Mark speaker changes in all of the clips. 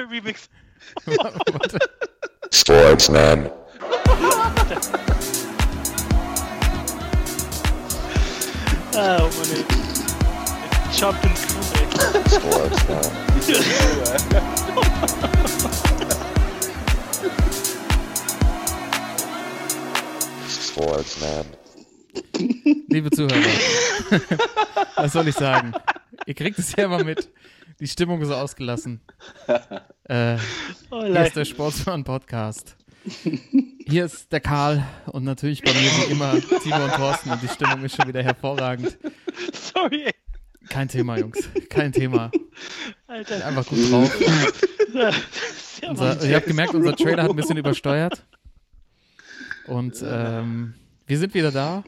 Speaker 1: Remix.
Speaker 2: Warte.
Speaker 3: Sportsman.
Speaker 1: Ah, oh Mann, ey. Chopped and screwed, ey.
Speaker 3: Sportsman. Sportsman.
Speaker 2: Liebe Zuhörer, was soll ich sagen? Ihr kriegt es ja immer mit. Die Stimmung ist ausgelassen. Äh,
Speaker 1: Oh,
Speaker 2: hier ist der Sportsmann-Podcast. Hier ist der Karl und natürlich bei mir wie immer Timo und Thorsten und die Stimmung ist schon wieder hervorragend.
Speaker 1: Sorry.
Speaker 2: Kein Thema, Jungs. Kein Thema.
Speaker 1: Alter.
Speaker 2: Einfach gut drauf.
Speaker 1: Ja,
Speaker 2: Unser, ihr habt gemerkt, unser Trailer hat ein bisschen übersteuert. Und ähm, wir sind wieder da.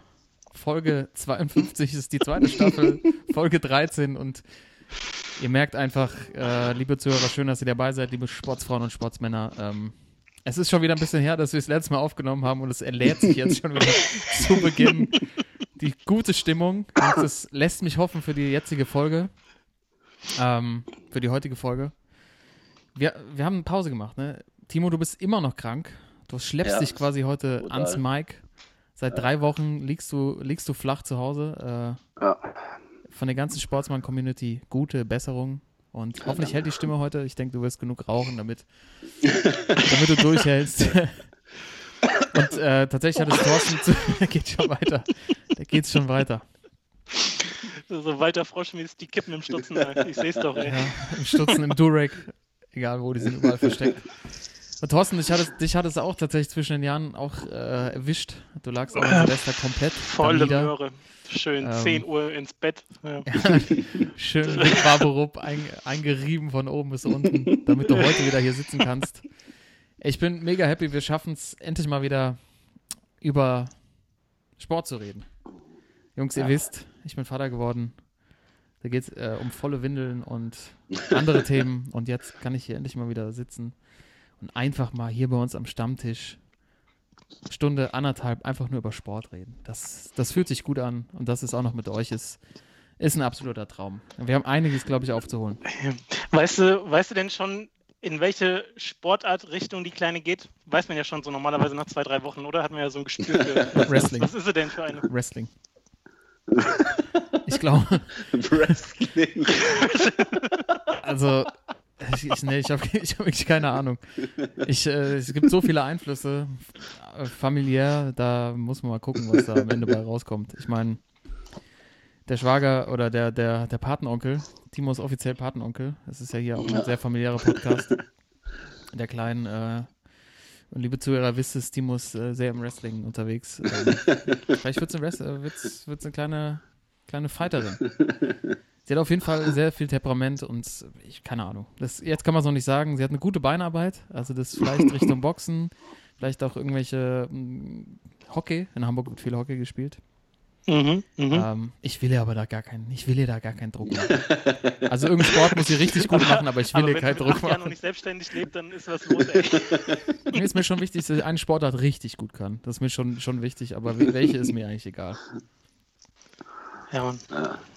Speaker 2: Folge 52 ist die zweite Staffel, Folge 13 und ihr merkt einfach, äh, liebe Zuhörer, schön, dass ihr dabei seid, liebe Sportsfrauen und Sportsmänner. Ähm, es ist schon wieder ein bisschen her, dass wir es letztes Mal aufgenommen haben und es erlädt sich jetzt schon wieder zu Beginn die gute Stimmung und das lässt mich hoffen für die jetzige Folge, ähm, für die heutige Folge. Wir, wir haben eine Pause gemacht, ne? Timo, du bist immer noch krank. Du schleppst
Speaker 4: Ja,
Speaker 2: dich quasi heute
Speaker 4: brutal.
Speaker 2: ans Mic. Seit drei Wochen liegst du, liegst du flach zu Hause.
Speaker 4: Ja.
Speaker 2: Von der ganzen Sportsmann-Community gute Besserung. Und hoffentlich hält die Stimme heute. Ich denke, du wirst genug rauchen, damit, damit du durchhältst. Und äh, tatsächlich hat es Thorsten zu, der geht schon weiter. Da geht's schon weiter.
Speaker 1: So weiter froschmäßig die Kippen im Stutzen. Ich seh's doch, ey.
Speaker 2: Ja, im Stutzen, im Durek, egal wo, die sind überall versteckt. Thorsten, dich hat, es, dich hat es auch tatsächlich zwischen den Jahren auch äh, erwischt. Du lagst auch an Silvester komplett
Speaker 1: Volle. Möhre. Schön,
Speaker 2: Ähm.
Speaker 1: 10 Uhr ins Bett. Ja.
Speaker 2: Schön mit Barberup ein, eingerieben von oben bis unten, damit du heute wieder hier sitzen kannst. Ich bin mega happy, wir schaffen es endlich mal wieder über Sport zu reden. Jungs, ihr wisst, ich bin Vater geworden. Da geht es äh, um volle Windeln und andere Themen. Und jetzt kann ich hier endlich mal wieder sitzen und einfach mal hier bei uns am Stammtisch Stunde, anderthalb einfach nur über Sport reden. Das, das fühlt sich gut an und das ist auch noch mit euch ist, ist ein absoluter Traum. Wir haben einiges, glaube ich, aufzuholen.
Speaker 1: Weißt du, weißt du denn schon, in welche Sportartrichtung die Kleine geht? Weiß man ja schon so normalerweise nach zwei, drei Wochen, oder? Hat man ja so ein Gespür für.
Speaker 2: Wrestling.
Speaker 1: Was ist sie denn für eine?
Speaker 2: Wrestling. Ich glaube,
Speaker 4: Wrestling.
Speaker 2: also ich, nee, ich habe ich hab wirklich keine Ahnung. Ich, äh, es gibt so viele Einflüsse, äh, familiär, da muss man mal gucken, was da am Ende bei rauskommt. Ich meine, der Schwager oder der, der, der Patenonkel, Timo ist offiziell Patenonkel, das ist ja hier auch ein sehr familiärer Podcast, der kleinen, äh, und liebe Zuhörer, wisst es, Timo ist äh, sehr im Wrestling unterwegs. Ähm, vielleicht wird es äh, eine kleine, kleine Fighterin. Sie hat auf jeden Fall sehr viel Temperament und ich, keine Ahnung. Das, jetzt kann man es noch nicht sagen. Sie hat eine gute Beinarbeit, also das vielleicht Richtung Boxen, vielleicht auch irgendwelche mh, Hockey. In Hamburg wird viel Hockey gespielt.
Speaker 1: Mhm, mhm.
Speaker 2: Ähm, ich will ihr aber da gar keinen, ich will ihr da gar keinen Druck machen. Also irgendeinen Sport muss sie richtig gut machen, aber ich will
Speaker 1: Aber
Speaker 2: ihr
Speaker 1: wenn
Speaker 2: keinen Druck
Speaker 1: acht Jahren noch
Speaker 2: machen.
Speaker 1: nicht selbstständig lebt, dann ist was los, ey.
Speaker 2: Mir ist mir schon wichtig, dass sie einen Sportart richtig gut kann. Das ist mir schon, schon wichtig, aber wel- welche ist mir eigentlich egal.
Speaker 1: Ja, Mann.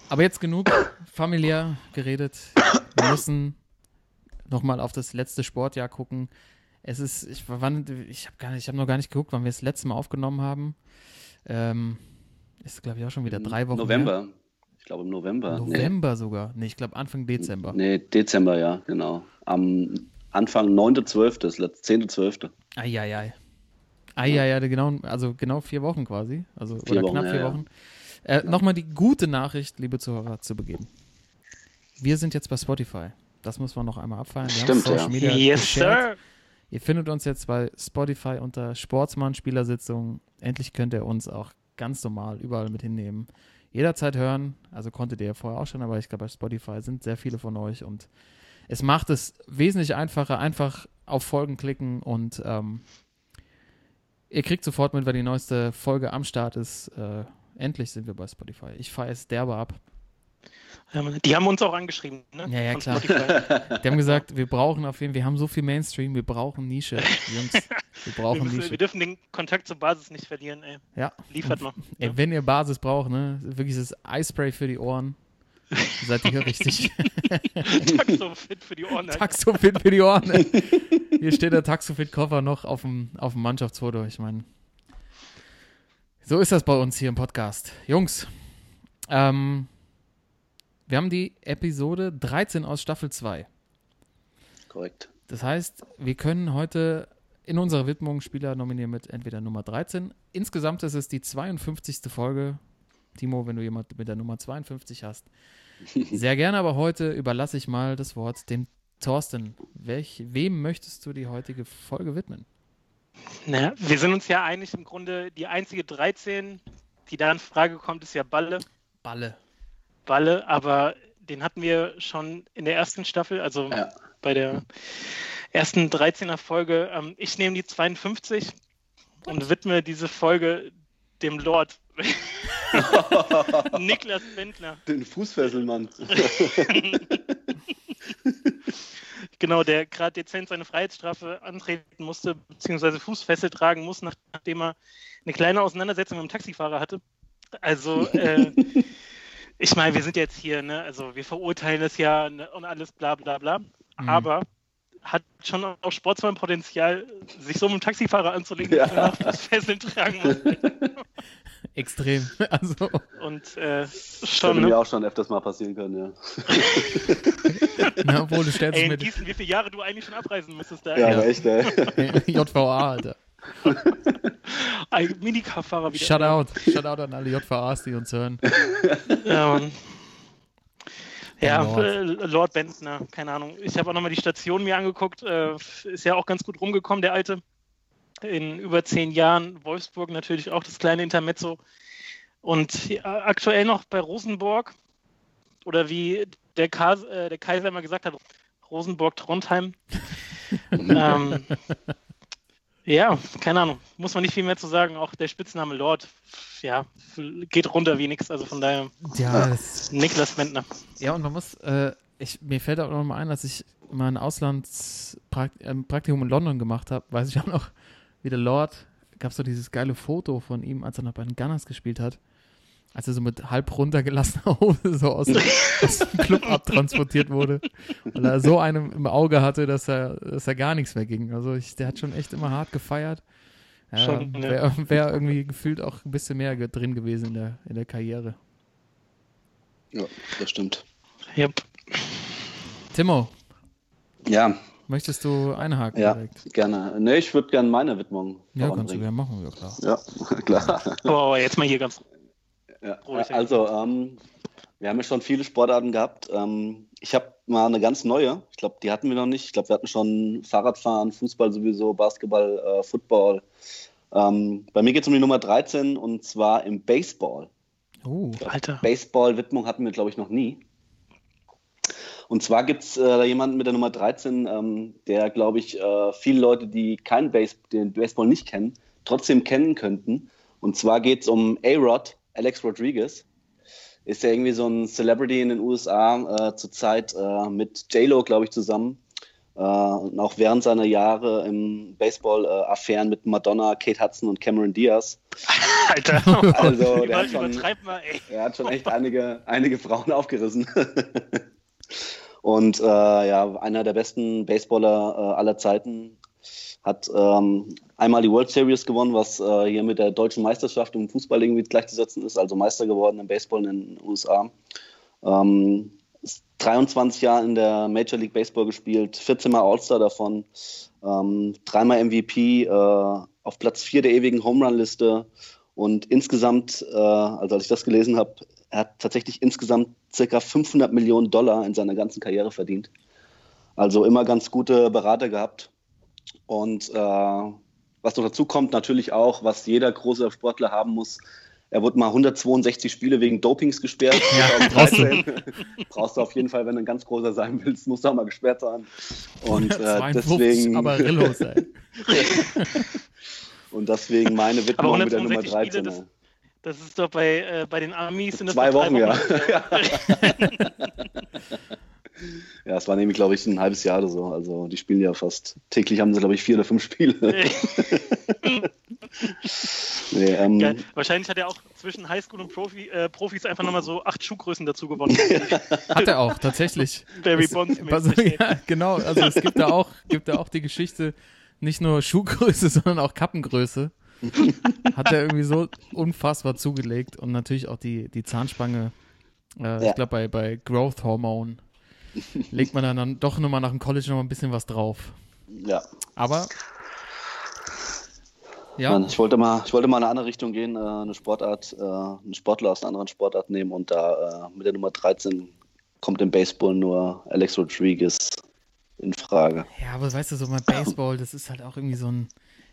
Speaker 2: Aber jetzt genug familiär geredet. Wir müssen nochmal auf das letzte Sportjahr gucken. Es ist, ich, wann, ich habe habe noch gar nicht geguckt, wann wir das letzte Mal aufgenommen haben. Ähm, ist, glaube ich, auch schon wieder drei Wochen.
Speaker 4: November. Ich glaube im November.
Speaker 2: November sogar. Nee, ich glaube Anfang Dezember.
Speaker 4: Nee. nee, Dezember, ja, genau. Am Anfang 9.12., das letzte 10.12.
Speaker 2: Eieiei. Eieiei, genau, also genau vier Wochen quasi. Also,
Speaker 4: Vier
Speaker 2: oder
Speaker 4: Wochen,
Speaker 2: knapp
Speaker 4: ja,
Speaker 2: vier
Speaker 4: ja.
Speaker 2: Wochen. Äh, Nochmal die gute Nachricht, liebe Zuhörer, zu Beginn. Wir sind jetzt bei Spotify. Das muss man noch einmal abfeiern. Wir haben
Speaker 4: Stimmt, ja.
Speaker 1: Yes,
Speaker 2: geshared.
Speaker 1: sir.
Speaker 2: Ihr findet uns jetzt bei Spotify unter Sportsmann Spielersitzung. Endlich könnt ihr uns auch ganz normal überall mit hinnehmen. Jederzeit hören. Also konntet ihr ja vorher auch schon, aber ich glaube, bei Spotify sind sehr viele von euch und es macht es wesentlich einfacher. Einfach auf Folgen klicken und ähm, ihr kriegt sofort mit, wenn die neueste Folge am Start ist. Äh, endlich sind wir bei Spotify. Ich fahre es derbe ab.
Speaker 1: Ja. Die haben uns auch angeschrieben, ne?
Speaker 2: Ja, ja,
Speaker 1: Von
Speaker 2: klar.
Speaker 1: Spotify.
Speaker 2: Die haben gesagt, wir brauchen auf jeden Fall, wir haben so viel Mainstream, wir brauchen Nische. Jungs, wir
Speaker 1: Wir,
Speaker 2: brauchen
Speaker 1: müssen,
Speaker 2: Nische.
Speaker 1: wir dürfen den Kontakt zur Basis nicht verlieren, ey.
Speaker 2: Ja.
Speaker 1: Liefert mal.
Speaker 2: Ey, wenn ihr Basis braucht, ne, wirklich das Eispray für die Ohren. Seid ihr hier richtig?
Speaker 1: Taxofit für die Ohren. halt.
Speaker 2: Taxofit für die Ohren. ey. Hier steht der Taxofit-Koffer noch auf dem, auf dem Mannschaftsfoto. Ich meine, so ist das bei uns hier im Podcast. Jungs, ähm, wir haben die Episode 13 aus Staffel 2.
Speaker 4: Korrekt.
Speaker 2: Das heißt, wir können heute in unserer Widmung Spieler nominieren mit entweder Nummer 13. Insgesamt ist es die 52. Folge. Timo, wenn du jemand mit der Nummer 52 hast. Sehr gerne, aber heute überlasse ich mal das Wort dem Thorsten. Welch, wem möchtest du die heutige Folge widmen?
Speaker 1: Naja, wir sind uns ja einig, im Grunde die einzige 13, die da in Frage kommt, ist ja Balle.
Speaker 2: Balle.
Speaker 1: Balle, aber den hatten wir schon in der ersten Staffel, also
Speaker 4: Ja.
Speaker 1: bei der ersten 13er Folge. Ähm, ich nehme die 52 und widme diese Folge dem Lord. Niklas Bentner.
Speaker 4: Den Fußfesselmann.
Speaker 1: Genau, der gerade dezent seine Freiheitsstrafe antreten musste, beziehungsweise Fußfessel tragen muss, nach- nachdem er eine kleine Auseinandersetzung mit dem Taxifahrer hatte. Also, äh, ich meine, wir sind jetzt hier, ne? Also wir verurteilen das ja ne? und alles bla bla bla.
Speaker 2: Mhm.
Speaker 1: Aber hat schon auch Sportsmann-Potenzial, sich so mit dem Taxifahrer anzulegen,
Speaker 4: Ja.
Speaker 1: dass er Fußfesseln tragen muss.
Speaker 2: Extrem. Also,
Speaker 1: Und äh,
Speaker 4: Das
Speaker 1: schon,
Speaker 4: hätte mir
Speaker 1: ne?
Speaker 4: auch schon öfters mal passieren können, ja.
Speaker 2: na, obwohl du stellst
Speaker 1: Ey, in
Speaker 2: mit
Speaker 1: Gießen, wie viele Jahre du eigentlich schon abreisen müsstest da?
Speaker 4: Ja,
Speaker 2: Ja.
Speaker 4: echt, ey.
Speaker 2: JVA, Alter.
Speaker 1: Ein Minicar-Fahrer wieder.
Speaker 2: Shoutout. Shoutout an alle JVAs, die uns hören.
Speaker 1: Ja, Mann. Ja,
Speaker 2: Lord.
Speaker 1: äh, Lord Bentner, keine Ahnung. Ich habe auch nochmal die Station mir angeguckt. Äh, ist ja auch ganz gut rumgekommen, der Alte. In über zehn Jahren. Wolfsburg natürlich auch das kleine Intermezzo. Und ja, aktuell noch bei Rosenborg. Oder wie der, Kas äh, der Kaiser immer gesagt hat, Rosenborg-Trondheim. ähm, ja, keine Ahnung. Muss man nicht viel mehr zu sagen. Auch der Spitzname Lord, ja, geht runter wie nix. Also von daher
Speaker 2: Ja, das,
Speaker 1: Niklas Bentner.
Speaker 2: Ja, und man muss, äh, ich, mir fällt auch noch mal ein, dass ich mal ein Auslandspraktikum in London gemacht habe, weiß ich auch noch, wie der Lord, gab es so dieses geile Foto von ihm, als er noch bei den Gunners gespielt hat, als er so mit halb runtergelassener Hose so aus, aus dem Club abtransportiert wurde, weil er so einem im Auge hatte, dass er, dass er gar nichts mehr ging. Also ich, der hat schon echt immer hart gefeiert. Ja,
Speaker 1: Schon, ne?
Speaker 2: Wäre wär irgendwie gefühlt auch ein bisschen mehr drin gewesen in der, in der Karriere.
Speaker 4: Ja, das stimmt.
Speaker 1: Yep.
Speaker 2: Timo,
Speaker 4: Ja,
Speaker 2: Möchtest du einhaken
Speaker 4: ja,
Speaker 2: direkt?
Speaker 4: gerne. Ne, ich würde gerne meine Widmung
Speaker 2: Ja, kannst du gerne machen, ja klar.
Speaker 4: Ja, klar.
Speaker 1: Oh, jetzt mal hier ganz.
Speaker 4: Ja,
Speaker 1: Ruhig.
Speaker 4: also, ähm, wir haben ja schon viele Sportarten gehabt. Ähm, ich habe mal eine ganz neue. Ich glaube, die hatten wir noch nicht. Ich glaube, wir hatten schon Fahrradfahren, Fußball sowieso, Basketball, äh, Football. Ähm, bei mir geht es um die Nummer 13 und zwar im Baseball.
Speaker 2: Oh,
Speaker 1: Alter.
Speaker 4: Baseball-Widmung hatten wir, glaube ich, noch nie. Und zwar gibt es äh, jemanden mit der Nummer 13, ähm, der, glaube ich, äh, viele Leute, die kein Base den Baseball nicht kennen, trotzdem kennen könnten. Und zwar geht es um A-Rod, Alex Rodriguez. Ist ja irgendwie so ein Celebrity in den USA, äh, zurzeit äh, mit J-Lo, glaube ich, zusammen. Äh, und auch während seiner Jahre im Baseball äh, Affären mit Madonna, Kate Hudson und Cameron Diaz.
Speaker 1: Alter.
Speaker 4: Also, der hat schon,
Speaker 1: mal, ey.
Speaker 4: er hat schon echt einige, einige Frauen aufgerissen. Und äh, ja, einer der besten Baseballer äh, aller Zeiten hat ähm, einmal die World Series gewonnen, was äh, hier mit der deutschen Meisterschaft im Fußball irgendwie gleichzusetzen ist, also Meister geworden im Baseball in den USA. Ähm, ist 23 Jahre in der Major League Baseball gespielt, 14 Mal All-Star davon, ähm, dreimal MVP, äh, auf Platz 4 der ewigen Home Run-Liste und insgesamt, äh, also als ich das gelesen habe, er hat tatsächlich insgesamt circa 500 Millionen Dollar in seiner ganzen Karriere verdient. Also immer ganz gute Berater gehabt. Und äh, was noch dazu kommt, natürlich auch, was jeder große Sportler haben muss, er wurde mal 162 Spiele wegen Dopings gesperrt.
Speaker 2: Ja,
Speaker 4: 2013. brauchst du auf jeden Fall, wenn du ein ganz großer sein willst, musst du auch mal gesperrt sein. Und äh,
Speaker 2: 52
Speaker 4: deswegen,
Speaker 2: Amarillos, ey.
Speaker 4: und deswegen meine
Speaker 1: Aber
Speaker 4: Widmung mit der Nummer
Speaker 1: 162 Spiele,
Speaker 4: 13.
Speaker 1: das, das ist doch bei, äh, bei den Amis in
Speaker 4: Zwei Wochen, ja. Ja, es war nämlich, glaube ich, ein halbes Jahr oder so. Also die spielen ja fast täglich haben sie, glaube ich, vier oder fünf Spiele. Nee, ähm.
Speaker 1: Wahrscheinlich hat er auch zwischen Highschool und Profi, äh, Profis einfach nochmal so acht Schuhgrößen dazu gewonnen.
Speaker 2: Hat er auch, tatsächlich.
Speaker 1: Barry Bonds.
Speaker 2: also, ja, genau, also es gibt da auch, gibt da auch die Geschichte, nicht nur Schuhgröße, sondern auch Kappengröße. Hat er irgendwie so unfassbar zugelegt und natürlich auch die, die Zahnspange. Äh,
Speaker 4: Ja.
Speaker 2: Ich glaube, bei, bei Growth Hormone legt man dann, dann doch nochmal nach dem College nochmal ein bisschen was drauf.
Speaker 4: ja.
Speaker 2: Aber. Ja,
Speaker 4: Mann, ich wollte mal, ich wollte mal in eine andere Richtung gehen, äh, eine Sportart, äh, einen Sportler aus einer anderen Sportart nehmen und da äh, mit der Nummer 13 kommt im Baseball nur Alex Rodriguez in Frage.
Speaker 2: ja, aber weißt du, so mal Baseball, das ist halt auch irgendwie so ein.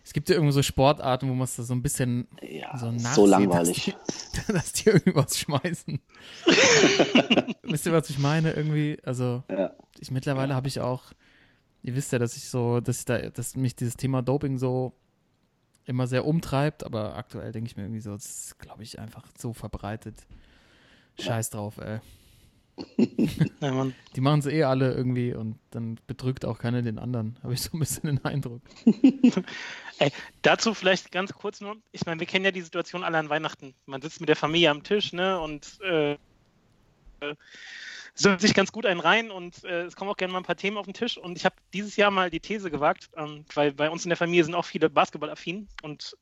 Speaker 2: Es gibt ja irgendwie so Sportarten, wo man es da so ein bisschen
Speaker 4: Ja,
Speaker 2: so,
Speaker 4: so
Speaker 2: nachsieht,
Speaker 4: langweilig.
Speaker 2: Dass die, dass die irgendwie was schmeißen. Wisst ihr, was ich meine? Irgendwie, also
Speaker 4: Ja.
Speaker 2: ich mittlerweile habe ich auch, ihr wisst ja, dass ich so, dass ich da, dass mich dieses Thema Doping so immer sehr umtreibt, aber aktuell denke ich mir irgendwie so, das ist, glaube ich, einfach so verbreitet. Scheiß drauf, ey.
Speaker 1: Ja.
Speaker 2: Die machen es eh alle irgendwie und dann betrügt auch keiner den anderen, habe ich so ein bisschen den Eindruck.
Speaker 1: Dazu vielleicht ganz kurz nur, ich meine, wir kennen ja die Situation alle an Weihnachten. Man sitzt mit der Familie am Tisch, ne, und äh, äh, sömmt sich ganz gut einen rein und äh, es kommen auch gerne mal ein paar Themen auf den Tisch. Und ich habe dieses Jahr mal die These gewagt, ähm, weil bei uns in der Familie sind auch viele Basketballaffin und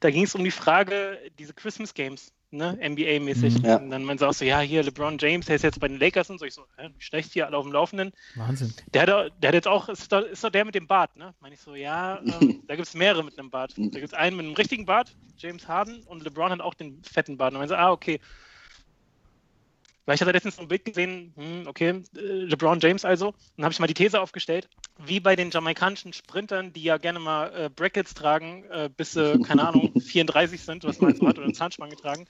Speaker 1: da ging es um die Frage, diese Christmas Games, ne, NBA-mäßig.
Speaker 2: Mhm.
Speaker 4: Ja.
Speaker 1: Und dann meinen sie auch so, ja, hier LeBron James, der ist jetzt bei den Lakers und so. Ich so, hä, wie schlecht hier alle auf dem Laufenden.
Speaker 2: Wahnsinn.
Speaker 1: Der hat, auch- der hat jetzt auch, ist doch, ist doch der mit dem Bart, ne? Meine ich so, ja, ähm, da gibt es mehrere mit einem Bart. Da gibt es einen mit einem richtigen Bart, James Harden, und LeBron hat auch den fetten Bart. Und dann meinte so, ah, okay. Vielleicht hat er letztens so ein Bild gesehen, hm, okay, äh, LeBron James also. Dann habe ich mal die These aufgestellt, wie bei den jamaikanischen Sprintern, die ja gerne mal äh, Brackets tragen, äh, bis sie, keine Ahnung, 34 sind, was man so hat, oder eine Zahnspange tragen,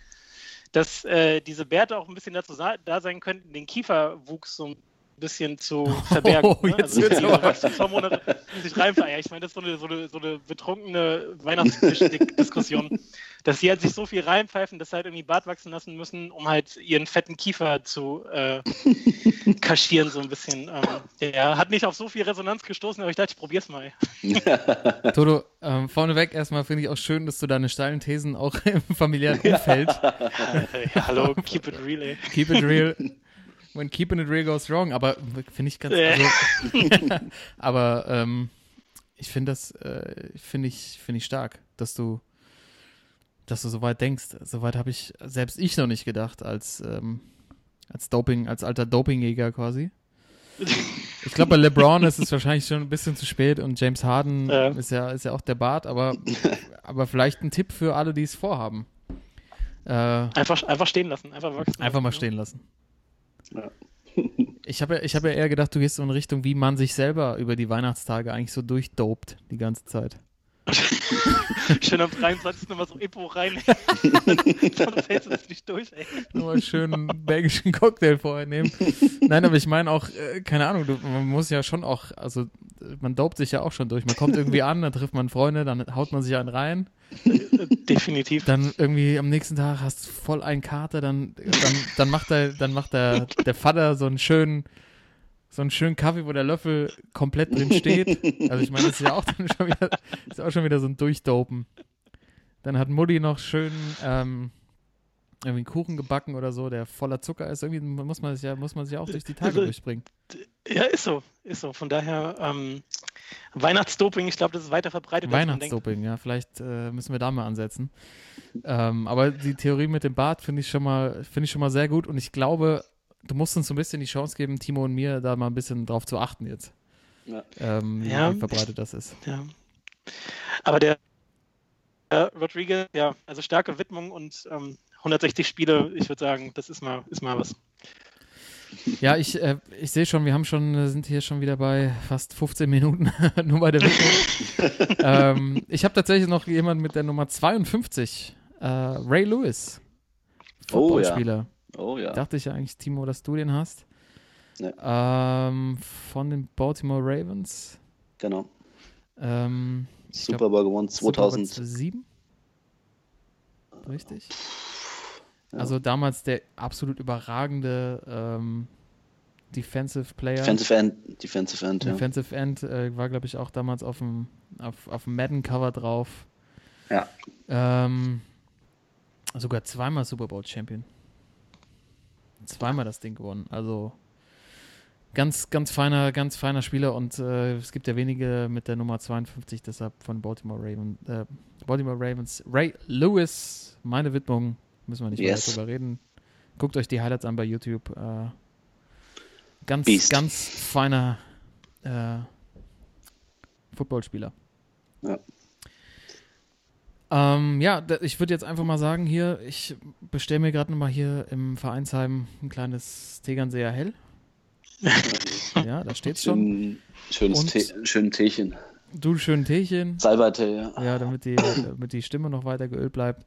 Speaker 1: dass äh, diese Bärte auch ein bisschen dazu da sein könnten, den Kieferwuchs so ein bisschen zu verbergen.
Speaker 2: Oh,
Speaker 1: ne?
Speaker 2: jetzt
Speaker 1: also
Speaker 2: wird's
Speaker 1: die
Speaker 2: aber-
Speaker 1: Wachstumshormone die sich reinfeiern. Ja, ich meine, das ist so eine, so eine, so eine betrunkene Weihnachtsdiskussion, dass sie halt sich so viel reinpfeifen, dass sie halt irgendwie Bart wachsen lassen müssen, um halt ihren fetten Kiefer zu äh, kaschieren, so ein bisschen. Ähm, ja, hat nicht auf so viel Resonanz gestoßen, aber ich dachte, ich probier's mal.
Speaker 2: Toto, ähm, vorneweg erstmal finde ich auch schön, dass du deine steilen Thesen auch im familiären Umfeld
Speaker 1: Äh, ja, hallo, keep it real, ey.
Speaker 2: keep it real. When keeping it real goes wrong, aber finde ich ganz. Also, aber ähm, ich finde das, äh, finde ich, finde ich stark, dass du, dass du so weit denkst. Soweit habe ich selbst ich noch nicht gedacht als ähm, als Doping, als alter Dopingjäger quasi. Ich glaube, bei LeBron ist es wahrscheinlich schon ein bisschen zu spät und James Harden
Speaker 1: Ja.
Speaker 2: ist ja ist ja auch der Bart, aber aber vielleicht ein Tipp für alle, die es vorhaben. Äh,
Speaker 1: Einfach, einfach stehen lassen, einfach wachsen.
Speaker 2: Einfach mal
Speaker 1: lassen,
Speaker 2: stehen lassen.
Speaker 4: Ja.
Speaker 2: Ich habe ja, ich hab ja eher gedacht, du gehst so in Richtung, wie man sich selber über die Weihnachtstage eigentlich so durchdopt die ganze Zeit.
Speaker 1: Schön am 23. nochmal so Epo rein. Sonst hältst du das nicht durch, ey.
Speaker 2: Nur schön einen belgischen Cocktail vorher nehmen. Nein, aber ich meine auch, äh, keine Ahnung, du, man muss ja schon auch, also man dopt sich ja auch schon durch. Man kommt irgendwie an, dann trifft man Freunde, dann haut man sich einen rein.
Speaker 1: Definitiv.
Speaker 2: Dann irgendwie am nächsten Tag hast du voll einen Kater, dann, dann, dann macht, der, dann macht der, der Vater so einen schönen, so einen schönen Kaffee, wo der Löffel komplett drin steht. Also ich meine, das ist ja auch schon wieder, ist auch schon wieder so ein Durchdopen. Dann hat Mutti noch schön ähm, irgendwie einen Kuchen gebacken oder so, der voller Zucker ist. Irgendwie muss man sich ja, muss man sich ja auch durch die Tage
Speaker 1: Also,
Speaker 2: durchbringen.
Speaker 1: Ja, ist so, ist so. Von daher, ähm, Weihnachtsdoping, ich glaube, das ist weiter verbreitet.
Speaker 2: Weihnachtsdoping, ja, vielleicht äh, müssen wir da mal ansetzen. Ähm, aber die Theorie mit dem Bart finde ich schon mal, finde ich schon mal sehr gut und ich glaube, du musst uns so ein bisschen die Chance geben, Timo und mir da mal ein bisschen drauf zu achten jetzt.
Speaker 4: Ja.
Speaker 2: Ähm, wie,
Speaker 1: Ja.
Speaker 2: verbreitet das ist.
Speaker 1: Ja. Aber der äh, Rodriguez, ja, also starke Widmung und ähm, 160 Spiele, ich würde sagen, das ist mal, ist mal was.
Speaker 2: Ja, ich, äh, ich sehe schon, wir haben schon, sind hier schon wieder bei fast 15 Minuten, nur bei der Widmung. ähm, ich habe tatsächlich noch jemanden mit der Nummer 52, äh, Ray Lewis,
Speaker 4: Oh, ja. Oh ja.
Speaker 2: Dachte ich ja eigentlich, Timo, dass du den hast. Ähm, von den Baltimore Ravens.
Speaker 4: Genau.
Speaker 2: Ähm,
Speaker 4: Super Bowl gewonnen
Speaker 2: Super Bowl
Speaker 4: 2000.
Speaker 2: 2007. Richtig.
Speaker 4: Ja.
Speaker 2: Also damals der absolut überragende ähm, Defensive Player.
Speaker 4: Defensive End, Defensive End, ja.
Speaker 2: Defensive End äh, war, glaube ich, auch damals auf dem, auf, auf dem Madden-Cover drauf.
Speaker 4: Ja.
Speaker 2: Ähm, sogar zweimal Super Bowl Champion. Zweimal das Ding gewonnen. Also ganz, ganz feiner, ganz feiner Spieler und äh, es gibt ja wenige mit der Nummer 52, deshalb von Baltimore Ravens. Äh, Baltimore Ravens. Ray Lewis, meine Widmung, müssen wir nicht
Speaker 4: Yes.
Speaker 2: weiter drüber reden. Guckt euch die Highlights an bei YouTube. Äh, ganz,
Speaker 4: Beast.
Speaker 2: ganz feiner äh, Footballspieler.
Speaker 4: Ja.
Speaker 2: Ähm, ja, ich würde jetzt einfach mal sagen, hier, ich bestelle mir gerade nochmal hier im Vereinsheim ein kleines Tegernseer Hell. ja, da steht's schon.
Speaker 4: Schön, schönes
Speaker 2: Und-
Speaker 4: Tee, schönen Teechen.
Speaker 2: Du schön Teechen.
Speaker 4: Salbeitee, ja.
Speaker 2: Ja, damit die, damit die Stimme noch weiter geölt bleibt.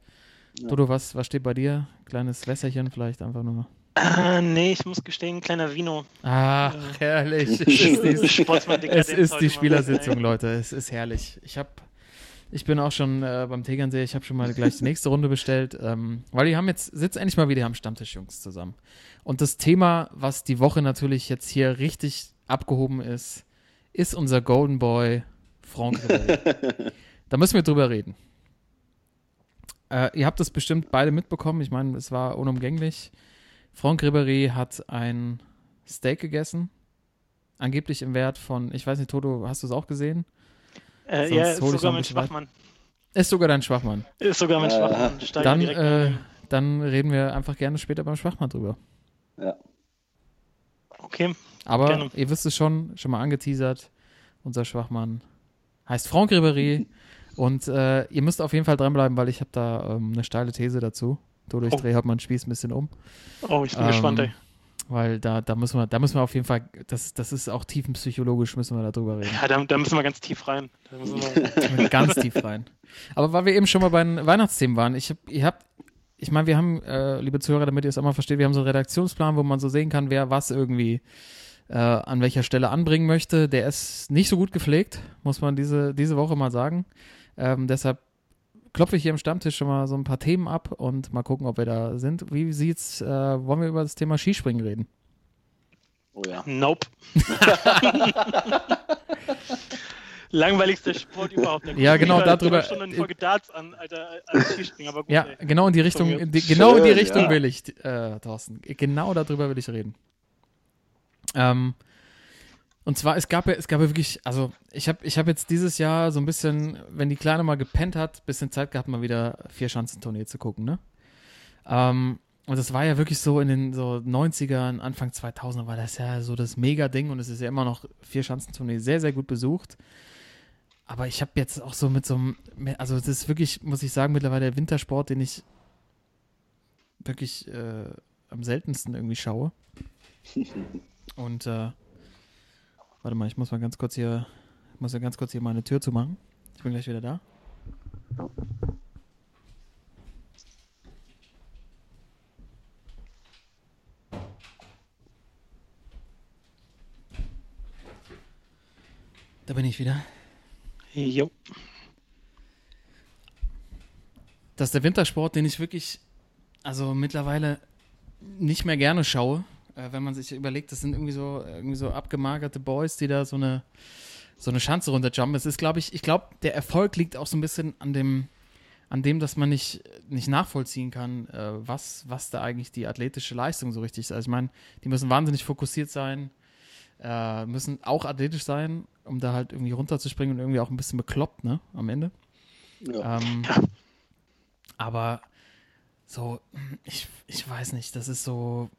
Speaker 2: Dodo, was, was steht bei dir? Kleines Wässerchen vielleicht einfach nur.
Speaker 1: Ah, nee, ich muss gestehen, kleiner Vino.
Speaker 2: Ach, herrlich. Es ist die, es ist die. Spielersitzung, Leute. Es ist herrlich. Ich habe, ich bin auch schon äh, beim Tegernsee. Ich habe schon mal gleich die nächste Runde bestellt, ähm, weil die haben jetzt sitzen endlich mal wieder am Stammtisch, Jungs, zusammen. Und das Thema, was die Woche natürlich jetzt hier richtig abgehoben ist, ist unser Golden Boy Franck Ribéry. da müssen wir drüber reden. Äh, ihr habt das bestimmt beide mitbekommen. Ich meine, es war unumgänglich. Franck Ribéry hat ein Steak gegessen. Angeblich im Wert von, ich weiß nicht, Toto, hast du es auch gesehen?
Speaker 1: Äh, ja, ist
Speaker 2: ich
Speaker 1: sogar
Speaker 2: ein
Speaker 1: mein
Speaker 2: weit.
Speaker 1: Schwachmann.
Speaker 2: Ist sogar dein Schwachmann.
Speaker 1: Ist sogar mein
Speaker 4: Äh,
Speaker 1: Schwachmann. Steig
Speaker 2: Dann, äh, dann reden wir einfach gerne später beim Schwachmann drüber.
Speaker 4: Ja.
Speaker 1: Okay.
Speaker 2: Aber
Speaker 1: Gerne.
Speaker 2: ihr wisst es schon, schon mal angeteasert. Unser Schwachmann heißt Franck Ribéry. Und äh, ihr müsst auf jeden Fall dranbleiben, weil ich habe da ähm, eine steile These dazu. Ich
Speaker 1: Oh.
Speaker 2: drehe mal den Spieß ein bisschen um.
Speaker 1: Oh, ich bin
Speaker 2: Ähm,
Speaker 1: gespannt, ey.
Speaker 2: Weil da, da müssen wir, da müssen wir auf jeden Fall, das, das ist auch tiefenpsychologisch, müssen wir da drüber reden.
Speaker 1: Ja, da, da müssen wir ganz tief rein. Da wir,
Speaker 2: Ganz tief rein. Aber weil wir eben schon mal bei den Weihnachtsthemen waren, ich hab, ihr habt, ich meine, wir haben, äh, liebe Zuhörer, damit ihr es auch mal versteht, wir haben so einen Redaktionsplan, wo man so sehen kann, wer was irgendwie äh, an welcher Stelle anbringen möchte. Der ist nicht so gut gepflegt, muss man diese, diese Woche mal sagen. Ähm, deshalb klopfe ich hier im Stammtisch schon mal so ein paar Themen ab und mal gucken, ob wir da sind. Wie sieht's, äh, wollen wir über das Thema Skispringen reden?
Speaker 4: Oh ja.
Speaker 1: nope. Langweiligster Sport überhaupt.
Speaker 2: Ja, genau, darüber-
Speaker 1: Schon eine Folge Darts an, Alter, als Skispringen, aber gut,
Speaker 2: Ja,
Speaker 1: ey.
Speaker 2: genau in die Richtung, in die, genau in die
Speaker 4: Schön,
Speaker 2: Richtung
Speaker 4: ja.
Speaker 2: will ich, äh, Thorsten. Genau darüber will ich reden. Ähm, und zwar, es gab ja, es gab ja wirklich, also ich habe ich hab jetzt dieses Jahr so ein bisschen, wenn die Kleine mal gepennt hat, bisschen Zeit gehabt, mal wieder vier Schanzentournee zu gucken, ne? Ähm, und das war ja wirklich so in den so 90ern, Anfang 2000er war das ja so das Mega-Ding und es ist ja immer noch vier Schanzentournee sehr, sehr gut besucht. Aber ich habe jetzt auch so mit so einem, also das ist wirklich, muss ich sagen, mittlerweile der Wintersport, den ich wirklich äh, am seltensten irgendwie schaue. Und äh, warte mal, ich muss mal ganz kurz hier, ich muss ja ganz kurz hier meine Tür zumachen. Ich bin gleich wieder da. Da bin ich wieder.
Speaker 1: Jo.
Speaker 2: Das ist der Wintersport, den ich wirklich, also mittlerweile nicht mehr gerne schaue. Äh, wenn man sich überlegt, das sind irgendwie so, irgendwie so abgemagerte Boys, die da so eine, so eine Schanze runterjumpen. Es ist, glaube ich, ich glaube, der Erfolg liegt auch so ein bisschen an dem, an dem, dass man nicht, nicht nachvollziehen kann, äh, was, was da eigentlich die athletische Leistung so richtig ist. Also ich meine, die müssen wahnsinnig fokussiert sein, äh, müssen auch athletisch sein, um da halt irgendwie runterzuspringen und irgendwie auch ein bisschen bekloppt, ne, am Ende.
Speaker 4: Ja.
Speaker 2: Ähm, aber so, ich, ich weiß nicht, das ist so,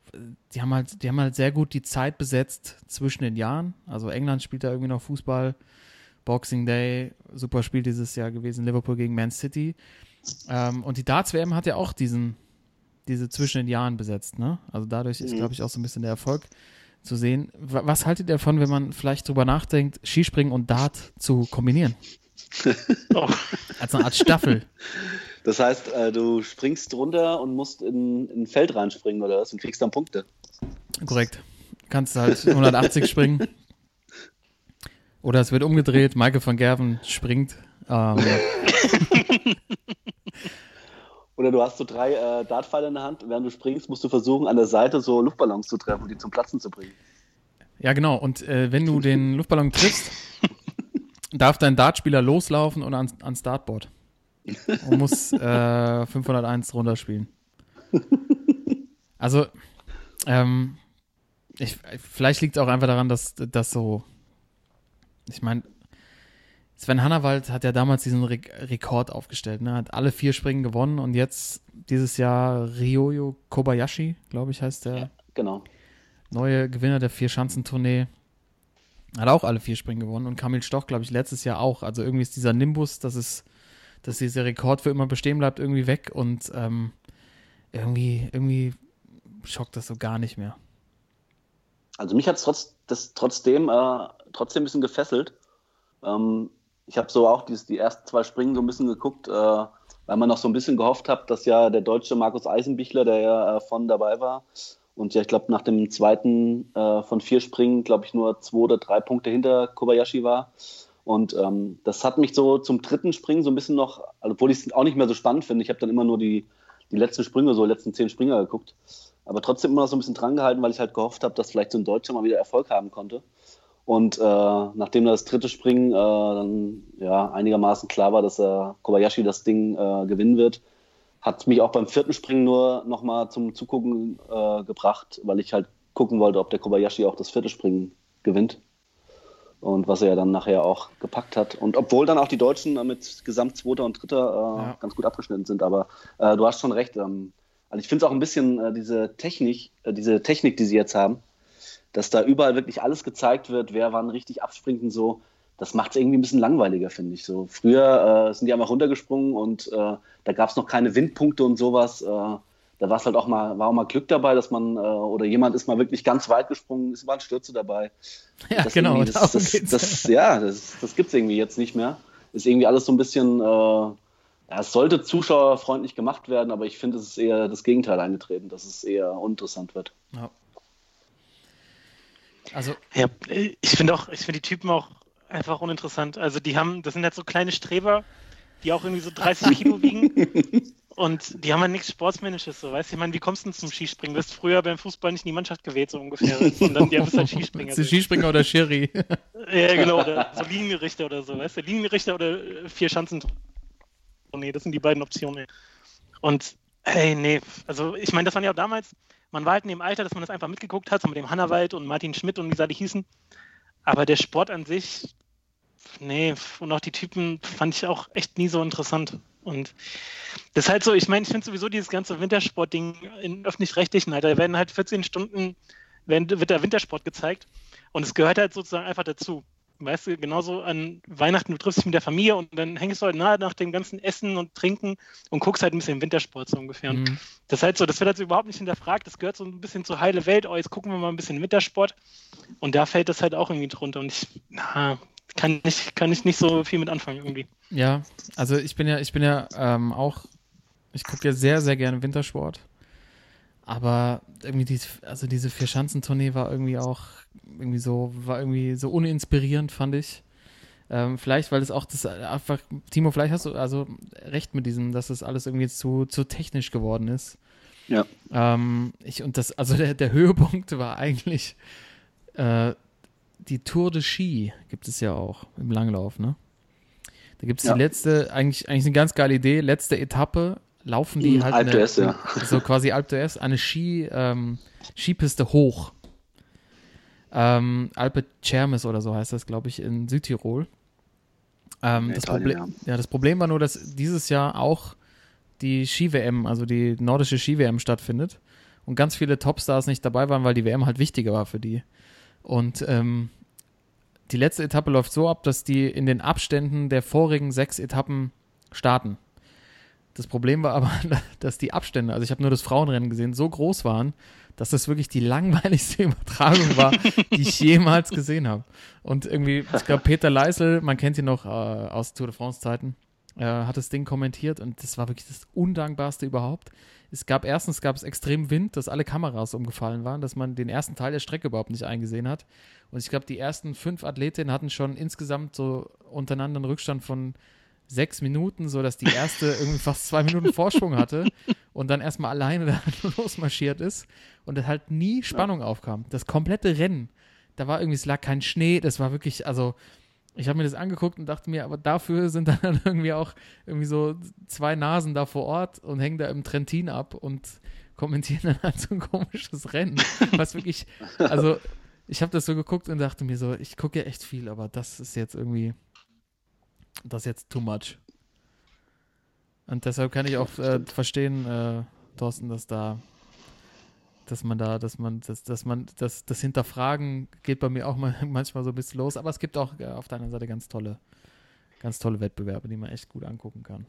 Speaker 2: die haben halt, die haben halt sehr gut die Zeit besetzt zwischen den Jahren. Also England spielt da irgendwie noch Fußball, Boxing Day, super Spiel dieses Jahr gewesen, Liverpool gegen Man City. Ähm, und die Darts-WM hat ja auch diesen, diese zwischen den Jahren besetzt, ne? Also dadurch ist,
Speaker 4: Mhm.
Speaker 2: glaube ich, auch so ein bisschen der Erfolg zu sehen. Wa- Was haltet ihr davon, wenn man vielleicht drüber nachdenkt, Skispringen und Dart zu kombinieren?
Speaker 1: Oh.
Speaker 2: Als eine Art Staffel.
Speaker 4: Das heißt, äh, du springst runter und musst in, in ein Feld reinspringen oder was und kriegst dann Punkte.
Speaker 2: Korrekt. Kannst halt 180 springen. Oder es wird umgedreht, Michael van Gerven springt. Ähm,
Speaker 4: Oder du hast so drei äh, Dartpfeile in der Hand, während du springst, musst du versuchen, an der Seite so Luftballons zu treffen und die zum Platzen zu bringen.
Speaker 2: ja, genau. Und äh, wenn du den Luftballon triffst, darf dein Dartspieler loslaufen und ans, ans Dartboard. Und muss äh, 501 runterspielen. Also, ähm, ich, vielleicht liegt es auch einfach daran, dass das so. Ich meine, Sven Hannawald hat ja damals diesen Re Rekord aufgestellt, ne? Hat alle vier Springen gewonnen und jetzt dieses Jahr Ryoyo Kobayashi, glaube ich, heißt der
Speaker 4: Genau.
Speaker 2: neue Gewinner der Vier-Schanzentournee. Hat auch alle vier Springen gewonnen und Kamil Stoch, glaube ich, letztes Jahr auch. Also irgendwie ist dieser Nimbus, dass es, dass dieser Rekord für immer bestehen bleibt, irgendwie weg und ähm, irgendwie, irgendwie schockt das so gar nicht mehr.
Speaker 4: Also mich hat es trotz, trotzdem, äh, trotzdem ein bisschen gefesselt. Ähm, ich habe so auch dieses, die ersten zwei Springen so ein bisschen geguckt, äh, weil man noch so ein bisschen gehofft hat, dass ja der deutsche Markus Eisenbichler, der ja äh, von dabei war, und ja, ich glaube, nach dem zweiten äh, von vier Springen, glaube ich, nur zwei oder drei Punkte hinter Kobayashi war. Und ähm, das hat mich so zum dritten Springen so ein bisschen noch, obwohl ich es auch nicht mehr so spannend finde, ich habe dann immer nur die, die letzten Sprünge, so die letzten zehn Springer geguckt, aber trotzdem immer noch so ein bisschen dran gehalten, weil ich halt gehofft habe, dass vielleicht so ein Deutscher mal wieder Erfolg haben konnte. Und äh, nachdem das dritte Springen äh, dann ja einigermaßen klar war, dass äh, Kobayashi das Ding äh, gewinnen wird, hat mich auch beim vierten Springen nur nochmal zum Zugucken äh, gebracht, weil ich halt gucken wollte, ob der Kobayashi auch das vierte Springen gewinnt. Und was er ja dann nachher auch gepackt hat. Und obwohl dann auch die Deutschen äh, mit Gesamt Zweiter und Dritter äh,
Speaker 2: Ja.
Speaker 4: ganz gut abgeschnitten sind. Aber äh, du hast schon recht. Ähm, also ich finde es auch ein bisschen äh, diese Technik, äh, diese Technik, die sie jetzt haben, dass da überall wirklich alles gezeigt wird, wer wann richtig abspringt und so. Das macht es irgendwie ein bisschen langweiliger, finde ich. So früher äh, sind die einfach runtergesprungen und da gab es noch keine Windpunkte und sowas. Da war es halt auch mal, war auch mal Glück dabei, dass man äh, oder jemand ist mal wirklich ganz weit gesprungen, ist mal ein Stürze dabei.
Speaker 2: Ja,
Speaker 4: Das
Speaker 2: genau.
Speaker 4: Das, das,
Speaker 2: geht's.
Speaker 4: das, ja, das, das gibt es irgendwie jetzt nicht mehr. Ist irgendwie alles so ein bisschen, äh, ja, es sollte zuschauerfreundlich gemacht werden, aber ich finde, es ist eher das Gegenteil eingetreten, dass es eher uninteressant wird.
Speaker 2: ja. Also,
Speaker 1: Ja, ich finde auch, ich finde die Typen auch einfach uninteressant. Also die haben, das sind halt so kleine Streber, die auch irgendwie so 30 Kilo wiegen. Und die haben halt nichts Sportsmännisches, so, weißt du? Ich meine, wie kommst du denn zum Skispringen? Du bist früher beim Fußball nicht in die Mannschaft gewählt, so ungefähr. Und dann, ja, bist halt Skispringer.
Speaker 2: ist die Skispringer oder Schiri?
Speaker 1: Ja, genau, oder so Linienrichter oder so, weißt du? Linienrichter oder äh, vier Schanzen. Oh nee, das sind die beiden Optionen. Und hey, nee, also ich meine, das waren ja auch damals, man war halt in dem Alter, dass man das einfach mitgeguckt hat, so mit dem Hannawald und Martin Schmidt und wie sie die hießen. Aber der Sport an sich, nee, und auch die Typen fand ich auch echt nie so interessant. Und das ist halt so, ich meine, ich finde sowieso dieses ganze Wintersport-Ding in öffentlich-rechtlichen, Alter, da werden halt 14 Stunden, werden, wird der Wintersport gezeigt. Und es gehört halt sozusagen einfach dazu. Weißt du, genauso an Weihnachten, du triffst dich mit der Familie und dann hängst du halt nahe nach dem ganzen Essen und Trinken und guckst halt ein bisschen Wintersport so ungefähr.
Speaker 2: Mhm.
Speaker 1: das ist halt so, das wird halt so überhaupt nicht hinterfragt. Das gehört so ein bisschen zur heile Welt. Oh, jetzt gucken wir mal ein bisschen Wintersport. Und da fällt das halt auch irgendwie drunter. Und ich, na, kann ich, kann ich nicht so viel mit anfangen irgendwie.
Speaker 2: Ja, also ich bin ja, ich bin ja ähm, auch, ich gucke ja sehr, sehr gerne Wintersport. Aber irgendwie diese, also diese Vier-Schanzentournee war irgendwie auch irgendwie so, war irgendwie so uninspirierend, fand ich. Ähm, vielleicht, weil es auch das einfach, Timo, vielleicht hast du also recht mit diesem, dass das alles irgendwie zu, zu technisch geworden ist.
Speaker 4: Ja.
Speaker 2: Ähm, ich, und das, also der, der Höhepunkt war eigentlich äh, die Tour de Ski, gibt es ja auch im Langlauf, ne? Da gibt es
Speaker 4: Ja.
Speaker 2: die letzte, eigentlich, eigentlich eine ganz geile Idee, letzte Etappe, laufen die
Speaker 4: Mhm,
Speaker 2: halt
Speaker 4: Alpe
Speaker 2: eine,
Speaker 4: ja.
Speaker 2: so quasi Alpe d'Huez, eine Ski, ähm, Skipiste hoch. Ähm, Alpe Cermes oder so heißt das, glaube ich, in Südtirol. Ähm, das,
Speaker 4: Italien,
Speaker 2: Problem, ja. das Problem war nur, dass dieses Jahr auch die Ski-WM, also die nordische Ski-WM stattfindet und ganz viele Topstars nicht dabei waren, weil die WM halt wichtiger war für die. Und ähm, die letzte Etappe läuft so ab, dass die in den Abständen der vorigen sechs Etappen starten. Das Problem war aber, dass die Abstände, also ich habe nur das Frauenrennen gesehen, so groß waren, dass das wirklich die langweiligste Übertragung war, die ich jemals gesehen habe. Und irgendwie, ich glaube, Peter Leisel, man kennt ihn noch äh, aus Tour de France-Zeiten, äh, hat das Ding kommentiert und das war wirklich das Undankbarste überhaupt. Es gab erstens gab es extrem Wind, dass alle Kameras umgefallen waren, dass man den ersten Teil der Strecke überhaupt nicht eingesehen hat. Und ich glaube, die ersten fünf Athletinnen hatten schon insgesamt so untereinander einen Rückstand von sechs Minuten, so dass die erste irgendwie fast zwei Minuten Vorsprung hatte und dann erstmal alleine da losmarschiert ist und es halt nie Spannung aufkam. Das komplette Rennen, da war irgendwie, es lag kein Schnee, das war wirklich, also ich habe mir das angeguckt und dachte mir, aber dafür sind dann irgendwie auch irgendwie so zwei Nasen da vor Ort und hängen da im Trentin ab und kommentieren dann halt so ein komisches Rennen. Was wirklich, also ich habe das so geguckt und dachte mir so, ich gucke ja echt viel, aber das ist jetzt irgendwie, das ist jetzt too much. Und deshalb kann ich auch äh, verstehen, äh, Thorsten, dass da, dass man da, dass man, dass, dass man, das, das Hinterfragen geht bei mir auch mal, manchmal so ein bisschen los, aber es gibt auch äh, auf der anderen Seite ganz tolle, ganz tolle Wettbewerbe, die man echt gut angucken kann.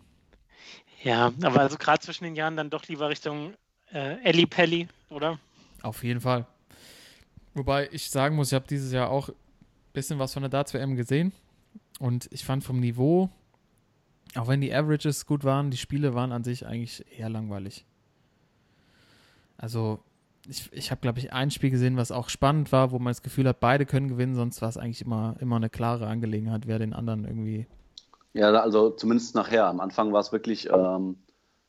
Speaker 1: Ja, aber also gerade zwischen den Jahren dann doch lieber Richtung äh, Ellie Pelli, oder?
Speaker 2: Auf jeden Fall. Wobei ich sagen muss, ich habe dieses Jahr auch ein bisschen was von der Darts WM gesehen und ich fand vom Niveau, auch wenn die Averages gut waren, die Spiele waren an sich eigentlich eher langweilig. Also ich, ich habe, glaube ich, ein Spiel gesehen, was auch spannend war, wo man das Gefühl hat, beide können gewinnen, sonst war es eigentlich immer, immer eine klare Angelegenheit, wer den anderen irgendwie.
Speaker 4: Ja, also zumindest nachher. Am Anfang war es wirklich, ähm,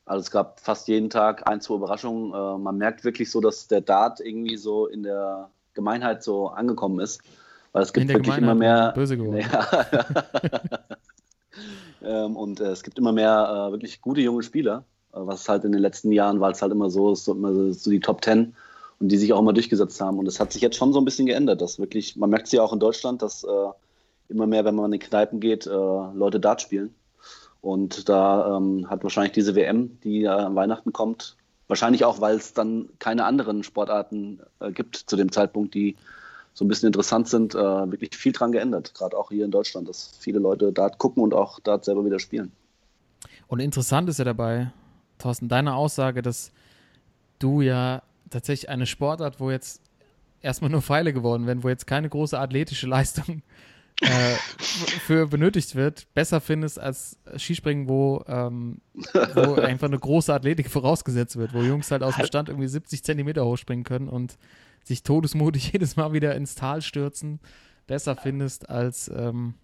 Speaker 4: also es gab fast jeden Tag ein, zwei Überraschungen. Äh, man merkt wirklich so, dass der Dart irgendwie so in der Gemeinheit so angekommen ist. Weil es gibt wirklich immer mehr.
Speaker 2: Böse geworden.
Speaker 4: Ja. ähm, und äh, es gibt immer mehr äh, wirklich gute junge Spieler, äh, was halt in den letzten Jahren war es halt immer so, so, immer so die Top Ten und die sich auch immer durchgesetzt haben. Und es hat sich jetzt schon so ein bisschen geändert. Dass wirklich, man merkt es ja auch in Deutschland, dass äh, immer mehr, wenn man in die Kneipen geht, äh, Leute Dart spielen. Und da ähm, hat wahrscheinlich diese WM, die ja an Weihnachten kommt, wahrscheinlich auch, weil es dann keine anderen Sportarten äh, gibt zu dem Zeitpunkt, die so ein bisschen interessant sind, äh, wirklich viel dran geändert. Gerade auch hier in Deutschland, dass viele Leute Dart gucken und auch Dart selber wieder spielen.
Speaker 2: Und interessant ist ja dabei, Thorsten, deine Aussage, dass du ja tatsächlich eine Sportart, wo jetzt erstmal nur Pfeile geworden werden, wo jetzt keine große athletische Leistung äh, für benötigt wird, besser findest als Skispringen, wo, ähm, wo einfach eine große Athletik vorausgesetzt wird, wo Jungs halt aus dem Stand irgendwie 70 Zentimeter hochspringen können und sich todesmutig jedes Mal wieder ins Tal stürzen, besser findest als ähm,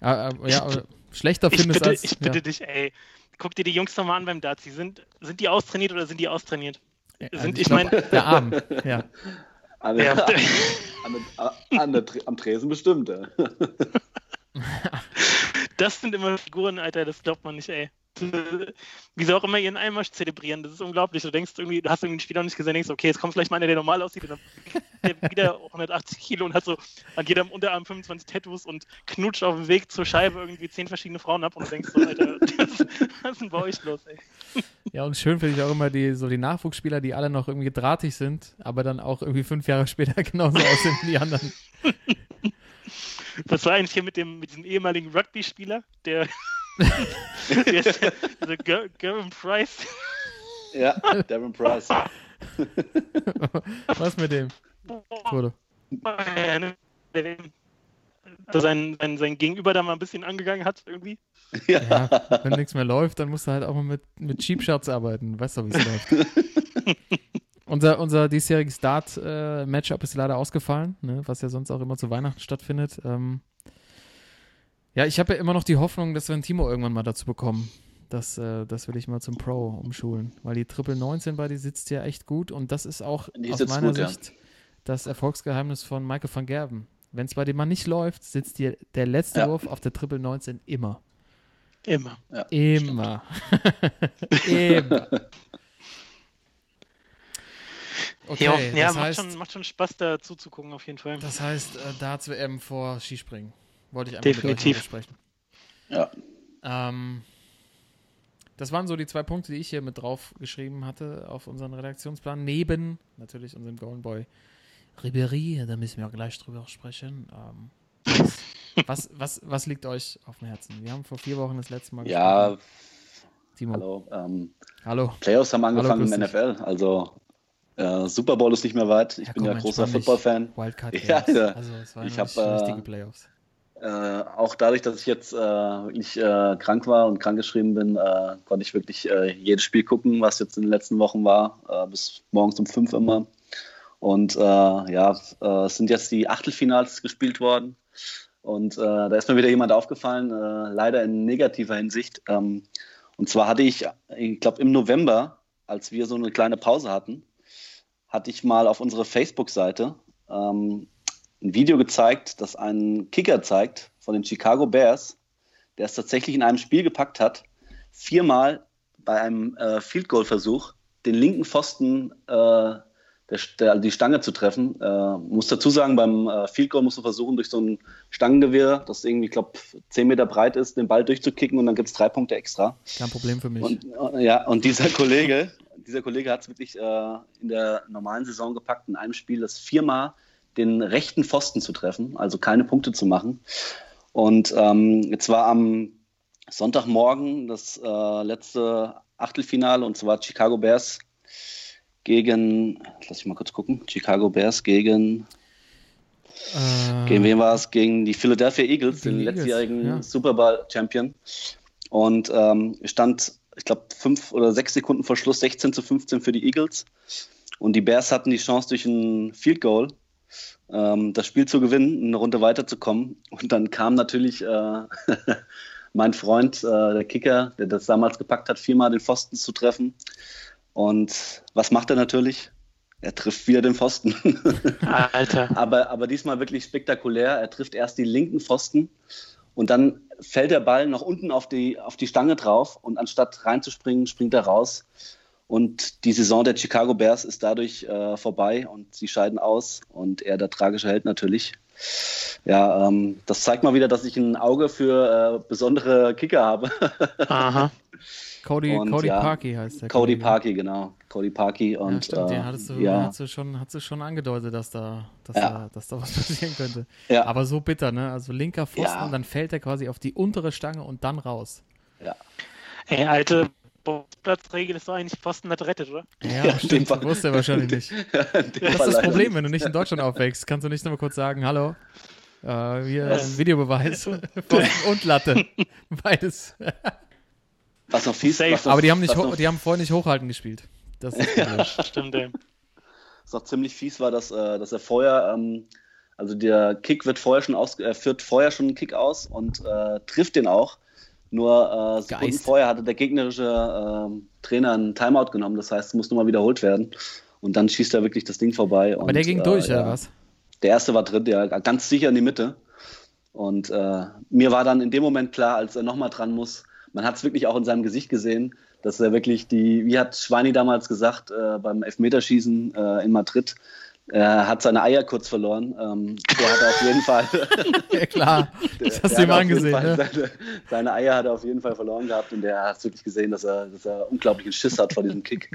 Speaker 2: äh, äh, ja, schlechter findest
Speaker 1: ich bitte,
Speaker 2: als.
Speaker 1: Ich bitte
Speaker 2: ja.
Speaker 1: dich, ey. Guck dir die Jungs nochmal an beim Darts. Sind, sind die austrainiert oder sind die austrainiert?
Speaker 2: Also
Speaker 1: Sind,
Speaker 2: ich
Speaker 1: ich meine,
Speaker 2: der Arm, ja.
Speaker 4: An der,
Speaker 1: Ja.
Speaker 4: an der, an der, am Tresen bestimmt. Ja.
Speaker 1: das sind immer Figuren, Alter, das glaubt man nicht, ey. Wie sie auch immer ihren Einmarsch zelebrieren, das ist unglaublich. Du denkst irgendwie, du hast irgendwie ein Spiel noch nicht gesehen, denkst, okay, jetzt kommt vielleicht mal einer, der normal aussieht, und dann der wieder 180 Kilo und hat so an jedem Unterarm 25 Tattoos und knutscht auf dem Weg zur Scheibe irgendwie zehn verschiedene Frauen ab und denkst so, Alter, das, was ist denn bei euch los, ey?
Speaker 2: Ja, und schön finde ich auch immer die, so die Nachwuchsspieler, die alle noch irgendwie drahtig sind, aber dann auch irgendwie fünf Jahre später genauso aussehen wie die anderen.
Speaker 1: Was war eigentlich hier mit dem mit diesem ehemaligen Rugby-Spieler, der, der ist der, der Ger- Gervin Price,
Speaker 4: ja, Devin Price.
Speaker 2: Was mit dem?
Speaker 1: Der der sein, sein, sein Gegenüber da mal ein bisschen angegangen hat irgendwie.
Speaker 4: Ja.
Speaker 2: Ja, wenn nichts mehr läuft, dann musst du halt auch mal mit, mit Cheap Shots arbeiten. Weißt du, wie es läuft. unser, unser diesjähriges Start-Matchup ist leider ausgefallen, ne, was ja sonst auch immer zu Weihnachten stattfindet. Ähm, ja, ich habe ja immer noch die Hoffnung, dass wir ein Timo irgendwann mal dazu bekommen. Das, äh, das will ich mal zum Pro umschulen. Weil die Triple 19 bei die sitzt ja echt gut und das ist auch
Speaker 4: Die
Speaker 2: aus meiner
Speaker 4: gut, ja.
Speaker 2: Sicht das Erfolgsgeheimnis von Michael van Gerben. Wenn es bei dem mal nicht läuft, sitzt dir der letzte
Speaker 4: Ja.
Speaker 2: Wurf auf der Triple 19 immer.
Speaker 1: Immer.
Speaker 4: Ja,
Speaker 2: Immer. Immer. Okay,
Speaker 1: Jo, ja,
Speaker 2: das,
Speaker 1: macht,
Speaker 2: heißt,
Speaker 1: schon, macht schon Spaß, da zuzugucken, auf jeden Fall.
Speaker 2: das heißt, äh, Darts WM vor Skispringen. Wollte ich einfach
Speaker 1: Definitiv.
Speaker 2: mit besprechen.
Speaker 4: Ja.
Speaker 2: Ähm, das waren so die zwei Punkte, die ich hier mit drauf geschrieben hatte auf unseren Redaktionsplan. Neben natürlich unserem Golden Boy Ribéry, da müssen wir auch gleich drüber sprechen. Ähm, was, was, was liegt euch auf dem Herzen? Wir haben vor vier Wochen das letzte Mal
Speaker 4: Ja,
Speaker 2: gesprochen. Timo.
Speaker 4: hallo. Ähm,
Speaker 2: Hallo.
Speaker 4: Playoffs haben angefangen
Speaker 2: grüß
Speaker 4: im. NFL. Also äh, Super Bowl ist nicht mehr weit. Ich
Speaker 2: Ja,
Speaker 4: bin
Speaker 2: komm,
Speaker 4: ja großer. Football-Fan.
Speaker 2: Wildcard
Speaker 4: Ja, ja.
Speaker 2: Also es waren
Speaker 4: Ich
Speaker 2: ich
Speaker 4: hab,
Speaker 2: hab,
Speaker 4: äh,
Speaker 2: richtige Playoffs.
Speaker 4: Äh, auch dadurch, dass ich jetzt äh, wirklich äh, krank war und krankgeschrieben bin, äh, konnte ich wirklich äh, jedes Spiel gucken, was jetzt in den letzten Wochen war, bis morgens um fünf immer. Und ja, es sind jetzt die Achtelfinals gespielt worden. Und da ist mir wieder jemand aufgefallen, leider in negativer Hinsicht. Ähm, und zwar hatte ich, ich glaube im November, als wir so eine kleine Pause hatten, hatte ich mal auf unsere Facebook-Seite ähm, ein Video gezeigt, das einen Kicker zeigt, von den Chicago Bears, der es tatsächlich in einem Spiel gepackt hat, viermal bei einem äh, Field Goal Versuch den linken Pfosten äh, der, der, die Stange zu treffen. Äh, muss dazu sagen, beim äh, Field Goal musst du versuchen, durch so ein Stangengewehr, das irgendwie, ich glaube, 10 Meter breit ist, den Ball durchzukicken und dann gibt es drei Punkte extra.
Speaker 2: Kein Problem für mich.
Speaker 4: Und, äh, ja, und dieser Kollege, dieser Kollege hat es wirklich äh, in der normalen Saison gepackt, in einem Spiel das viermal den rechten Pfosten zu treffen, also keine Punkte zu machen. Und ähm, jetzt war am Sonntagmorgen das äh, letzte Achtelfinale und zwar Chicago Bears gegen, lass ich mal kurz gucken, Chicago Bears gegen,
Speaker 2: Äh,
Speaker 4: gegen wen war es? Gegen die Philadelphia Eagles, den
Speaker 2: Eagles,
Speaker 4: letztjährigen
Speaker 2: ja.
Speaker 4: Super Bowl Champion. Und ähm, stand, ich glaube, fünf oder sechs Sekunden vor Schluss 16 zu 15 für die Eagles. Und die Bears hatten die Chance durch ein Field Goal ähm, das Spiel zu gewinnen, eine Runde weiterzukommen. Und dann kam natürlich äh, mein Freund, äh, der Kicker, der das damals gepackt hat, viermal den Pfosten zu treffen. Und was macht er natürlich? Er trifft wieder den Pfosten.
Speaker 1: Alter.
Speaker 4: aber, aber diesmal wirklich spektakulär. Er trifft erst die linken Pfosten und dann fällt der Ball noch unten auf die, auf die Stange drauf und anstatt reinzuspringen, springt er raus. Und die Saison der Chicago Bears ist dadurch äh, vorbei und sie scheiden aus und er der tragische Held natürlich. Ja, ähm, das zeigt mal wieder, dass ich ein Auge für äh, besondere Kicker habe.
Speaker 1: Aha.
Speaker 2: Cody,
Speaker 4: und
Speaker 2: Cody
Speaker 4: ja,
Speaker 2: Parkey heißt der.
Speaker 4: Cody
Speaker 2: Kollege.
Speaker 4: Parkey, genau. Cody Parkey
Speaker 2: Ja,
Speaker 4: und
Speaker 2: stimmt, den
Speaker 4: äh,
Speaker 2: hattest du,
Speaker 4: ja,
Speaker 2: hast du schon, hast du schon angedeutet, dass da, dass,
Speaker 4: Ja.
Speaker 2: da, dass da was passieren könnte.
Speaker 4: ja,
Speaker 2: Aber so bitter, ne? Also linker Pfosten,
Speaker 4: Ja.
Speaker 2: dann fällt er quasi auf die untere Stange und dann raus.
Speaker 4: ja.
Speaker 1: Ey, alte Platzregel ist doch eigentlich Pfosten hat rettet, oder?
Speaker 2: Ja,
Speaker 4: Ja,
Speaker 2: stimmt,
Speaker 4: Fall.
Speaker 2: wusste er wahrscheinlich nicht. Das ist das Problem,
Speaker 4: nicht.
Speaker 2: wenn du nicht in Deutschland aufwächst. Kannst du nicht nur mal kurz sagen, hallo, äh, hier
Speaker 4: Das-
Speaker 2: ein Videobeweis und Latte. Beides.
Speaker 4: Was noch fies,
Speaker 1: Safe.
Speaker 2: Aber die haben, nicht die haben vorher nicht hochhalten gespielt. Das ist das Problem.
Speaker 1: Stimmt, ey.
Speaker 4: was noch ziemlich fies war, dass, äh, dass er vorher, ähm, also der Kick wird vorher schon aus, er führt vorher schon einen Kick aus und äh, trifft den auch. Nur äh, Sekunden vorher hatte der gegnerische ähm, Trainer einen Timeout genommen, das heißt, es muss nochmal wiederholt werden. Und dann schießt er wirklich das Ding vorbei.
Speaker 2: Aber
Speaker 4: und,
Speaker 2: der ging
Speaker 4: äh,
Speaker 2: durch,
Speaker 4: ja.
Speaker 2: oder was?
Speaker 4: Der erste war drin, der ganz sicher in die Mitte. Und äh, mir war dann in dem Moment klar, als er nochmal dran muss, man hat es wirklich auch in seinem Gesicht gesehen, dass er wirklich die, wie hat Schweini damals gesagt, äh, beim Elfmeterschießen äh, in Madrid, er hat seine Eier kurz verloren. Ähm, der hat auf jeden Fall.
Speaker 2: Ja, klar. Das hast du ihm angesehen, ne?
Speaker 4: Seine, seine Eier hat er auf jeden Fall verloren gehabt und der hat wirklich gesehen, dass er, dass er unglaublichen Schiss hat vor diesem Kick.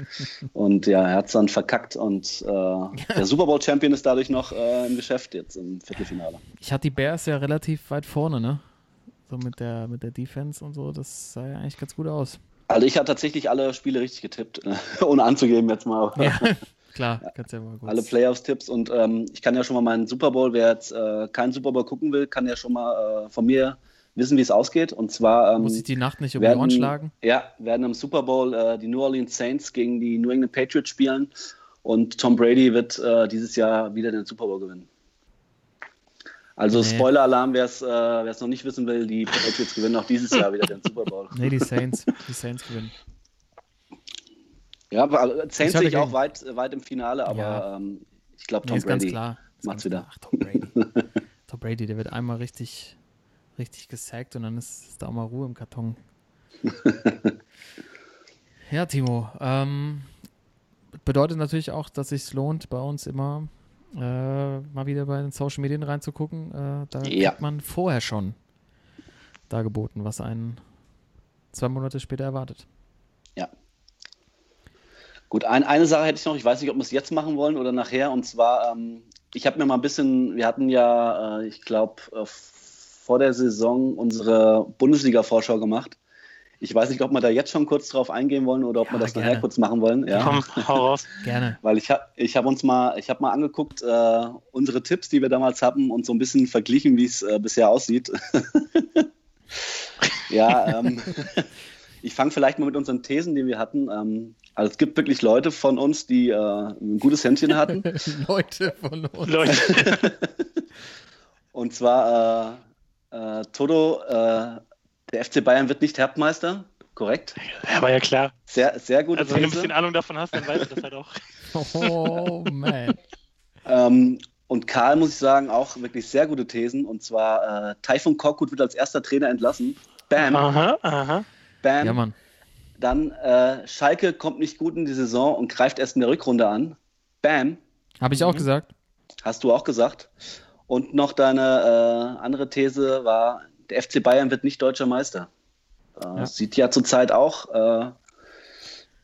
Speaker 4: Und ja, er hat es dann verkackt und äh, der Super Bowl Champion ist dadurch noch äh, im Geschäft jetzt im Viertelfinale.
Speaker 2: Ich hatte die Bears ja relativ weit vorne, ne? So mit der, mit der Defense und so. Das sah ja eigentlich ganz gut aus.
Speaker 4: Also ich habe tatsächlich alle Spiele richtig getippt, ohne anzugeben jetzt mal.
Speaker 2: Ja, klar. Kannst ja mal kurz.
Speaker 4: Alle Playoffs-Tipps und ähm, ich kann ja schon mal meinen Super Bowl, wer jetzt äh, keinen Super Bowl gucken will, kann ja schon mal äh, von mir wissen, wie es ausgeht. Und zwar ähm,
Speaker 2: Muss ich die Nacht nicht um die Ohren schlagen?
Speaker 4: Ja, werden im Super Bowl äh, die New Orleans Saints gegen die New England Patriots spielen und Tom Brady wird äh, dieses Jahr wieder den Super Bowl gewinnen. Also
Speaker 2: Nee.
Speaker 4: Spoiler-Alarm, wer es äh, noch nicht wissen will, die Patriots gewinnen auch dieses Jahr wieder den Super Bowl.
Speaker 2: Nee, die Saints. Die Saints gewinnen.
Speaker 4: Ja, aber äh, Saints sehe ich auch weit, weit im Finale, aber
Speaker 2: Ja.
Speaker 4: ähm, ich glaube
Speaker 2: Nee,
Speaker 4: Tom
Speaker 2: ganz
Speaker 4: Brady
Speaker 2: klar.
Speaker 4: Macht's wieder.
Speaker 2: Ach, Tom Brady. Tom Brady, der wird einmal richtig, richtig gesackt und dann ist, ist da auch mal Ruhe im Karton. ja, Timo. Ähm, bedeutet natürlich auch, dass es sich lohnt, bei uns immer äh, mal wieder bei den Social Medien reinzugucken. Äh, da
Speaker 4: Ja.
Speaker 2: kriegt man vorher schon dargeboten, was einen zwei Monate später erwartet.
Speaker 4: Gut, ein, eine Sache hätte ich noch, ich weiß nicht, ob wir es jetzt machen wollen oder nachher, und zwar, ähm, ich habe mir mal ein bisschen, wir hatten ja, äh, ich glaube, äh, vor der Saison unsere Bundesliga-Vorschau gemacht. Ich weiß nicht, ob wir da jetzt schon kurz drauf eingehen wollen oder ob
Speaker 2: Ja,
Speaker 4: wir das
Speaker 2: gerne.
Speaker 4: nachher kurz machen wollen. Ja.
Speaker 1: Komm, hau raus.
Speaker 2: Gerne.
Speaker 4: Weil ich habe ich hab uns mal, ich habe mal angeguckt, äh, unsere Tipps, die wir damals hatten und so ein bisschen verglichen, wie es äh, bisher aussieht. ja, ähm, ich fange vielleicht mal mit unseren Thesen, die wir hatten. Ähm, also es gibt wirklich Leute von uns, die äh, ein gutes Händchen hatten.
Speaker 2: Leute von uns.
Speaker 1: Leute.
Speaker 4: Und zwar äh, äh, Toto, äh, der FC Bayern wird nicht Herbmeister. Korrekt.
Speaker 1: Ja, war ja klar.
Speaker 4: Sehr, sehr gute
Speaker 1: Also wenn du ein bisschen Ahnung davon hast, dann weißt du das halt auch.
Speaker 2: Oh, man.
Speaker 4: Ähm, und Karl, muss ich sagen, auch wirklich sehr gute Thesen. Und zwar, äh, Taifun Korkut wird als erster Trainer entlassen. Bam,
Speaker 1: Aha, aha.
Speaker 4: Bam.
Speaker 2: Ja, Mann.
Speaker 4: Dann äh, Schalke kommt nicht gut in die Saison und greift erst in der Rückrunde an. Bam,
Speaker 2: Habe ich auch gesagt.
Speaker 4: hast du auch gesagt. Und noch deine äh, andere These war, der FC Bayern wird nicht deutscher Meister. Äh,
Speaker 2: Ja.
Speaker 4: Sieht ja zurzeit auch äh,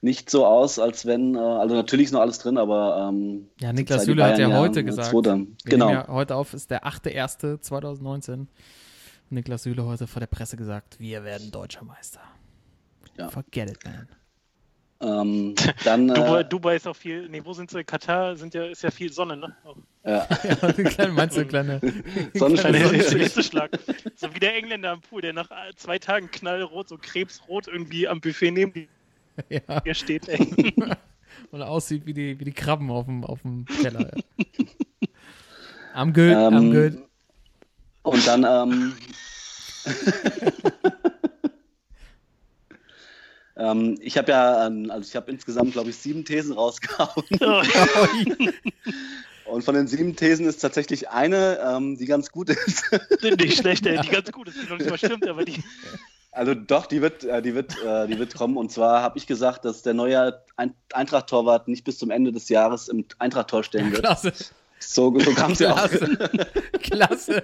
Speaker 4: nicht so aus, als wenn, äh, also natürlich ist noch alles drin, aber ähm,
Speaker 2: Ja, Niklas Süle hat ja heute
Speaker 4: äh,
Speaker 2: gesagt.
Speaker 4: Genau.
Speaker 2: ja heute auf, ist der 8.1.2019. Niklas Süle heute vor der Presse gesagt, wir werden deutscher Meister.
Speaker 4: Ja.
Speaker 2: Forget it, man.
Speaker 4: Ähm, dann,
Speaker 1: Dubai,
Speaker 4: äh,
Speaker 1: Dubai ist auch viel, nee, wo sind sie? Katar sind ja, ist ja viel Sonne, ne? Auch
Speaker 4: ja,
Speaker 2: Ja, eine kleine, meinst du, eine kleine,
Speaker 4: Sonnenschein.
Speaker 1: So wie der Engländer am Pool, der nach zwei Tagen knallrot, so krebsrot irgendwie am Buffet neben
Speaker 2: ja,
Speaker 1: dir steht, ey.
Speaker 2: und aussieht wie die, wie die Krabben auf dem, auf dem Teller. Ja. I'm good, I'm
Speaker 4: Ähm,
Speaker 2: good.
Speaker 4: Und dann, ähm, ähm, ich habe ja, ähm, also ich habe insgesamt, glaube ich, sieben Thesen rausgehauen. Und von den sieben Thesen ist tatsächlich eine, ähm, die ganz gut ist.
Speaker 1: nicht schlecht, ey. Die ganz gut ist, die noch nicht mal stimmt, aber die.
Speaker 4: Also doch, die wird, äh, die wird, äh, die wird kommen. Und zwar habe ich gesagt, dass der neue Ein Eintracht-Torwart nicht bis zum Ende des Jahres im Eintracht-Tor stehen wird.
Speaker 2: Klasse,
Speaker 4: So, so kam es ja auch.
Speaker 2: klasse, klasse.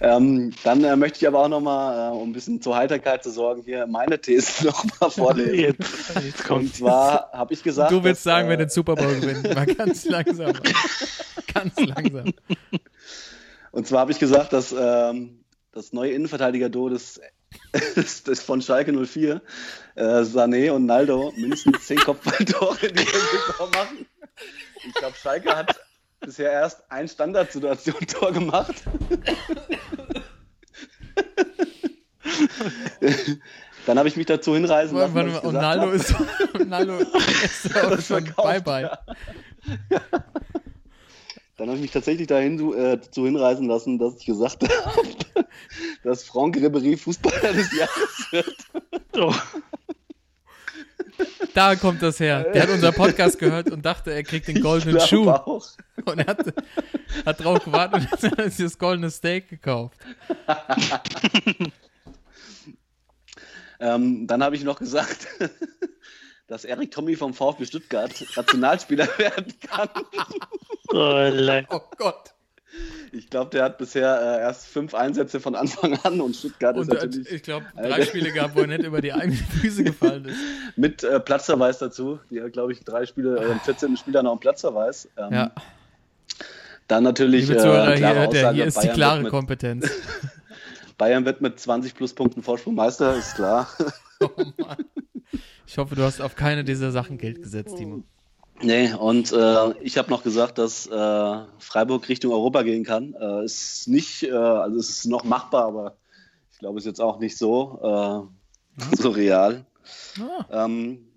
Speaker 4: Ähm, dann äh, möchte ich aber auch nochmal, äh, um ein bisschen zur Heiterkeit zu sorgen, hier meine Thesen nochmal vorlesen.
Speaker 1: Jetzt, jetzt
Speaker 4: Und
Speaker 1: kommt's.
Speaker 4: zwar habe ich gesagt.
Speaker 2: Du willst
Speaker 4: dass,
Speaker 2: sagen,
Speaker 4: äh,
Speaker 2: wer den Super Bowl gewinnt. Mal ganz langsam. ganz langsam.
Speaker 4: Und zwar habe ich gesagt, dass ähm, das neue Innenverteidiger-Duo des, des von Schalke 04, äh, Sané und Naldo, mindestens zehn Kopfballtore in dieser Saison machen. Ich glaube, Schalke hat bisher erst ein Standardsituation-Tor gemacht. Dann habe ich mich dazu hinreißen lassen.
Speaker 2: Warte
Speaker 4: ich
Speaker 2: und
Speaker 4: gesagt
Speaker 2: Naldo
Speaker 4: habe,
Speaker 2: ist, Naldo ist auch
Speaker 4: Das
Speaker 2: schon
Speaker 4: verkauft,
Speaker 2: Bye-Bye.
Speaker 4: Dann habe ich mich tatsächlich dahin äh, dazu hinreißen lassen, dass ich gesagt habe, dass Franck Ribéry Fußballer des Jahres wird.
Speaker 1: Oh,
Speaker 2: Da kommt das her. Der hat unser Podcast gehört und dachte, er kriegt den goldenen
Speaker 4: Ich
Speaker 2: Schuh.
Speaker 4: auch.
Speaker 2: Und er hat, hat drauf gewartet und hat sich das goldene Steak gekauft.
Speaker 4: Ähm, dann habe ich noch gesagt, dass Erik Tommy vom VfB Stuttgart Nationalspieler werden kann.
Speaker 1: oh.
Speaker 2: Oh Gott.
Speaker 4: Ich glaube, der hat bisher äh, erst fünf Einsätze von Anfang an und Stuttgart
Speaker 2: Und
Speaker 4: ist
Speaker 2: hat,
Speaker 4: natürlich
Speaker 2: ich glaube, drei
Speaker 4: Alter.
Speaker 2: Spiele gehabt, wo er nicht über die eigenen Füße gefallen ist.
Speaker 4: mit äh, Platzverweis dazu. Die hat, glaube ich, drei Spiele, äh, im 14. Spieler noch einen Platzverweis. Ähm,
Speaker 2: Ja,
Speaker 4: Dann natürlich
Speaker 2: liebe
Speaker 4: äh,
Speaker 2: Zuhörer,
Speaker 4: klare
Speaker 2: hier, der,
Speaker 4: Aussage,
Speaker 2: hier ist die klare
Speaker 4: mit,
Speaker 2: Kompetenz.
Speaker 4: Bayern wird mit 20 Pluspunkten Vorsprung Meister, ist klar.
Speaker 2: Oh Mann. Ich hoffe, du hast auf keine dieser Sachen Geld gesetzt, Timo.
Speaker 4: Nee, und äh, ich habe noch gesagt, dass äh, Freiburg Richtung Europa gehen kann. Äh, ist nicht, äh, also es ist noch machbar, aber ich glaube, es ist jetzt auch nicht so, äh, so real.
Speaker 2: Ah,
Speaker 4: Ähm,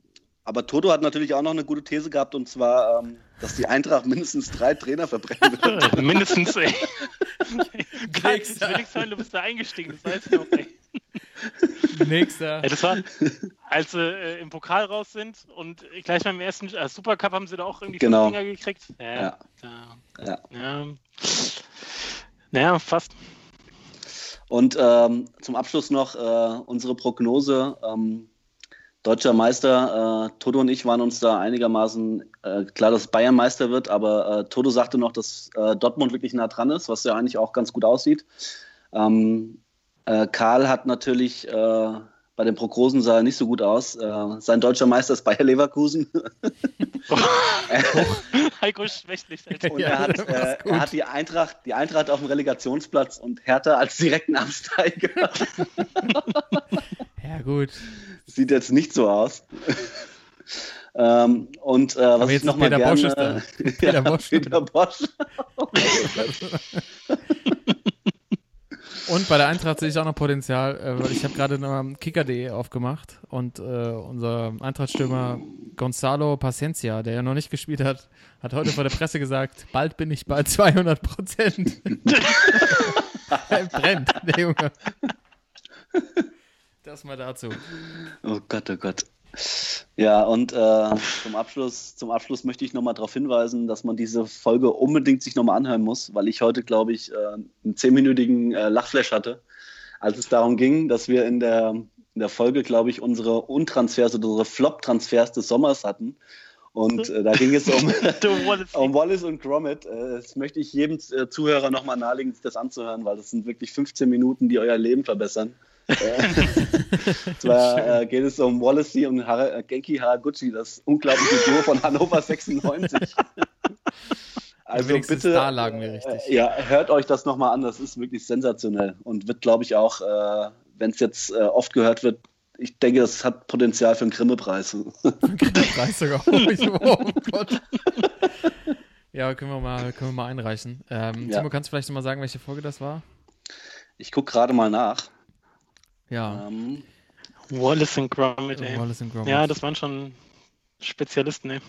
Speaker 4: aber Toto hat natürlich auch noch eine gute These gehabt, und zwar, ähm, dass die Eintracht mindestens drei Trainer verbrennen wird.
Speaker 1: Mindestens, ey. Karl, ich
Speaker 2: Nächster.
Speaker 1: will nichts hören, du bist da eingestiegen, das weiß ich noch, ey.
Speaker 2: nächster.
Speaker 1: Ja, das war, als sie äh, im Pokal raus sind und gleich beim ersten äh, Supercup haben sie da auch irgendwie
Speaker 4: Genau.
Speaker 1: fünf Dinger gekriegt. Ja,
Speaker 4: Ja. Ja.
Speaker 1: ja. Naja, fast.
Speaker 4: Und ähm, zum Abschluss noch äh, unsere Prognose. Ähm, Deutscher Meister, äh, Toto und ich waren uns da einigermaßen äh, klar, dass Bayern Meister wird, aber äh, Toto sagte noch, dass äh, Dortmund wirklich nah dran ist, was ja eigentlich auch ganz gut aussieht. Ähm, äh, Karl hat natürlich äh, bei den Prognosen sah er nicht so gut aus. Äh, sein deutscher Meister ist Bayer Leverkusen.
Speaker 1: Heiko schwächlich.
Speaker 4: Und
Speaker 2: Ja,
Speaker 4: er, hat, äh, er hat die Eintracht, die Eintracht auf dem Relegationsplatz und Hertha als direkten Absteiger.
Speaker 2: Ja, gut.
Speaker 4: Sieht jetzt nicht so aus. ähm, und äh, was ich
Speaker 2: jetzt
Speaker 4: noch
Speaker 2: ist
Speaker 4: mal
Speaker 2: Peter
Speaker 4: gerne,
Speaker 2: Bosch ist da. Peter
Speaker 4: ja,
Speaker 2: Bosch.
Speaker 4: Peter Bosch.
Speaker 2: Und bei der Eintracht sehe ich auch noch Potenzial, äh, weil ich habe gerade noch kicker.de aufgemacht und äh, unser Eintrachtstürmer Gonzalo Paciencia, der ja noch nicht gespielt hat, hat heute vor der Presse gesagt, bald bin ich bei 200 Prozent. er brennt, der Junge. Das mal dazu.
Speaker 4: Oh Gott, oh Gott. Ja, und äh, zum, Abschluss, zum Abschluss möchte ich nochmal darauf hinweisen, dass man diese Folge unbedingt sich nochmal anhören muss, weil ich heute, glaube ich, äh, einen zehnminütigen äh, Lachflash hatte, als es darum ging, dass wir in der, in der Folge, glaube ich, unsere Untransfers oder unsere Flop-Transfers des Sommers hatten. Und äh, da ging es um,
Speaker 1: Wallace.
Speaker 4: um Wallace und Gromit. Äh, das möchte ich jedem äh, Zuhörer nochmal nahelegen, sich das anzuhören, weil das sind wirklich 15 Minuten, die euer Leben verbessern. Zwar äh, geht es um Wallacey und Har äh, Genki Haraguchi, das unglaubliche Duo von Hannover 96. Also
Speaker 2: Wenigstens
Speaker 4: bitte,
Speaker 2: da lagen wir richtig.
Speaker 4: äh, ja, hört euch das nochmal an, das ist wirklich sensationell und wird, glaube ich, auch, äh, wenn es jetzt äh, oft gehört wird, ich denke, es hat Potenzial für einen Grimme-Preis.
Speaker 2: Preis sogar. Oh Gott. Ja, können wir mal, können wir mal einreichen. Ähm,
Speaker 4: Ja.
Speaker 2: Timo, kannst du vielleicht noch mal sagen, welche Folge das war?
Speaker 4: Ich gucke gerade mal nach.
Speaker 2: Ja,
Speaker 4: Ähm,
Speaker 1: Wallace und Gromit, ey.
Speaker 2: Wallace and Gromit.
Speaker 1: Ja, das waren schon Spezialisten, ey.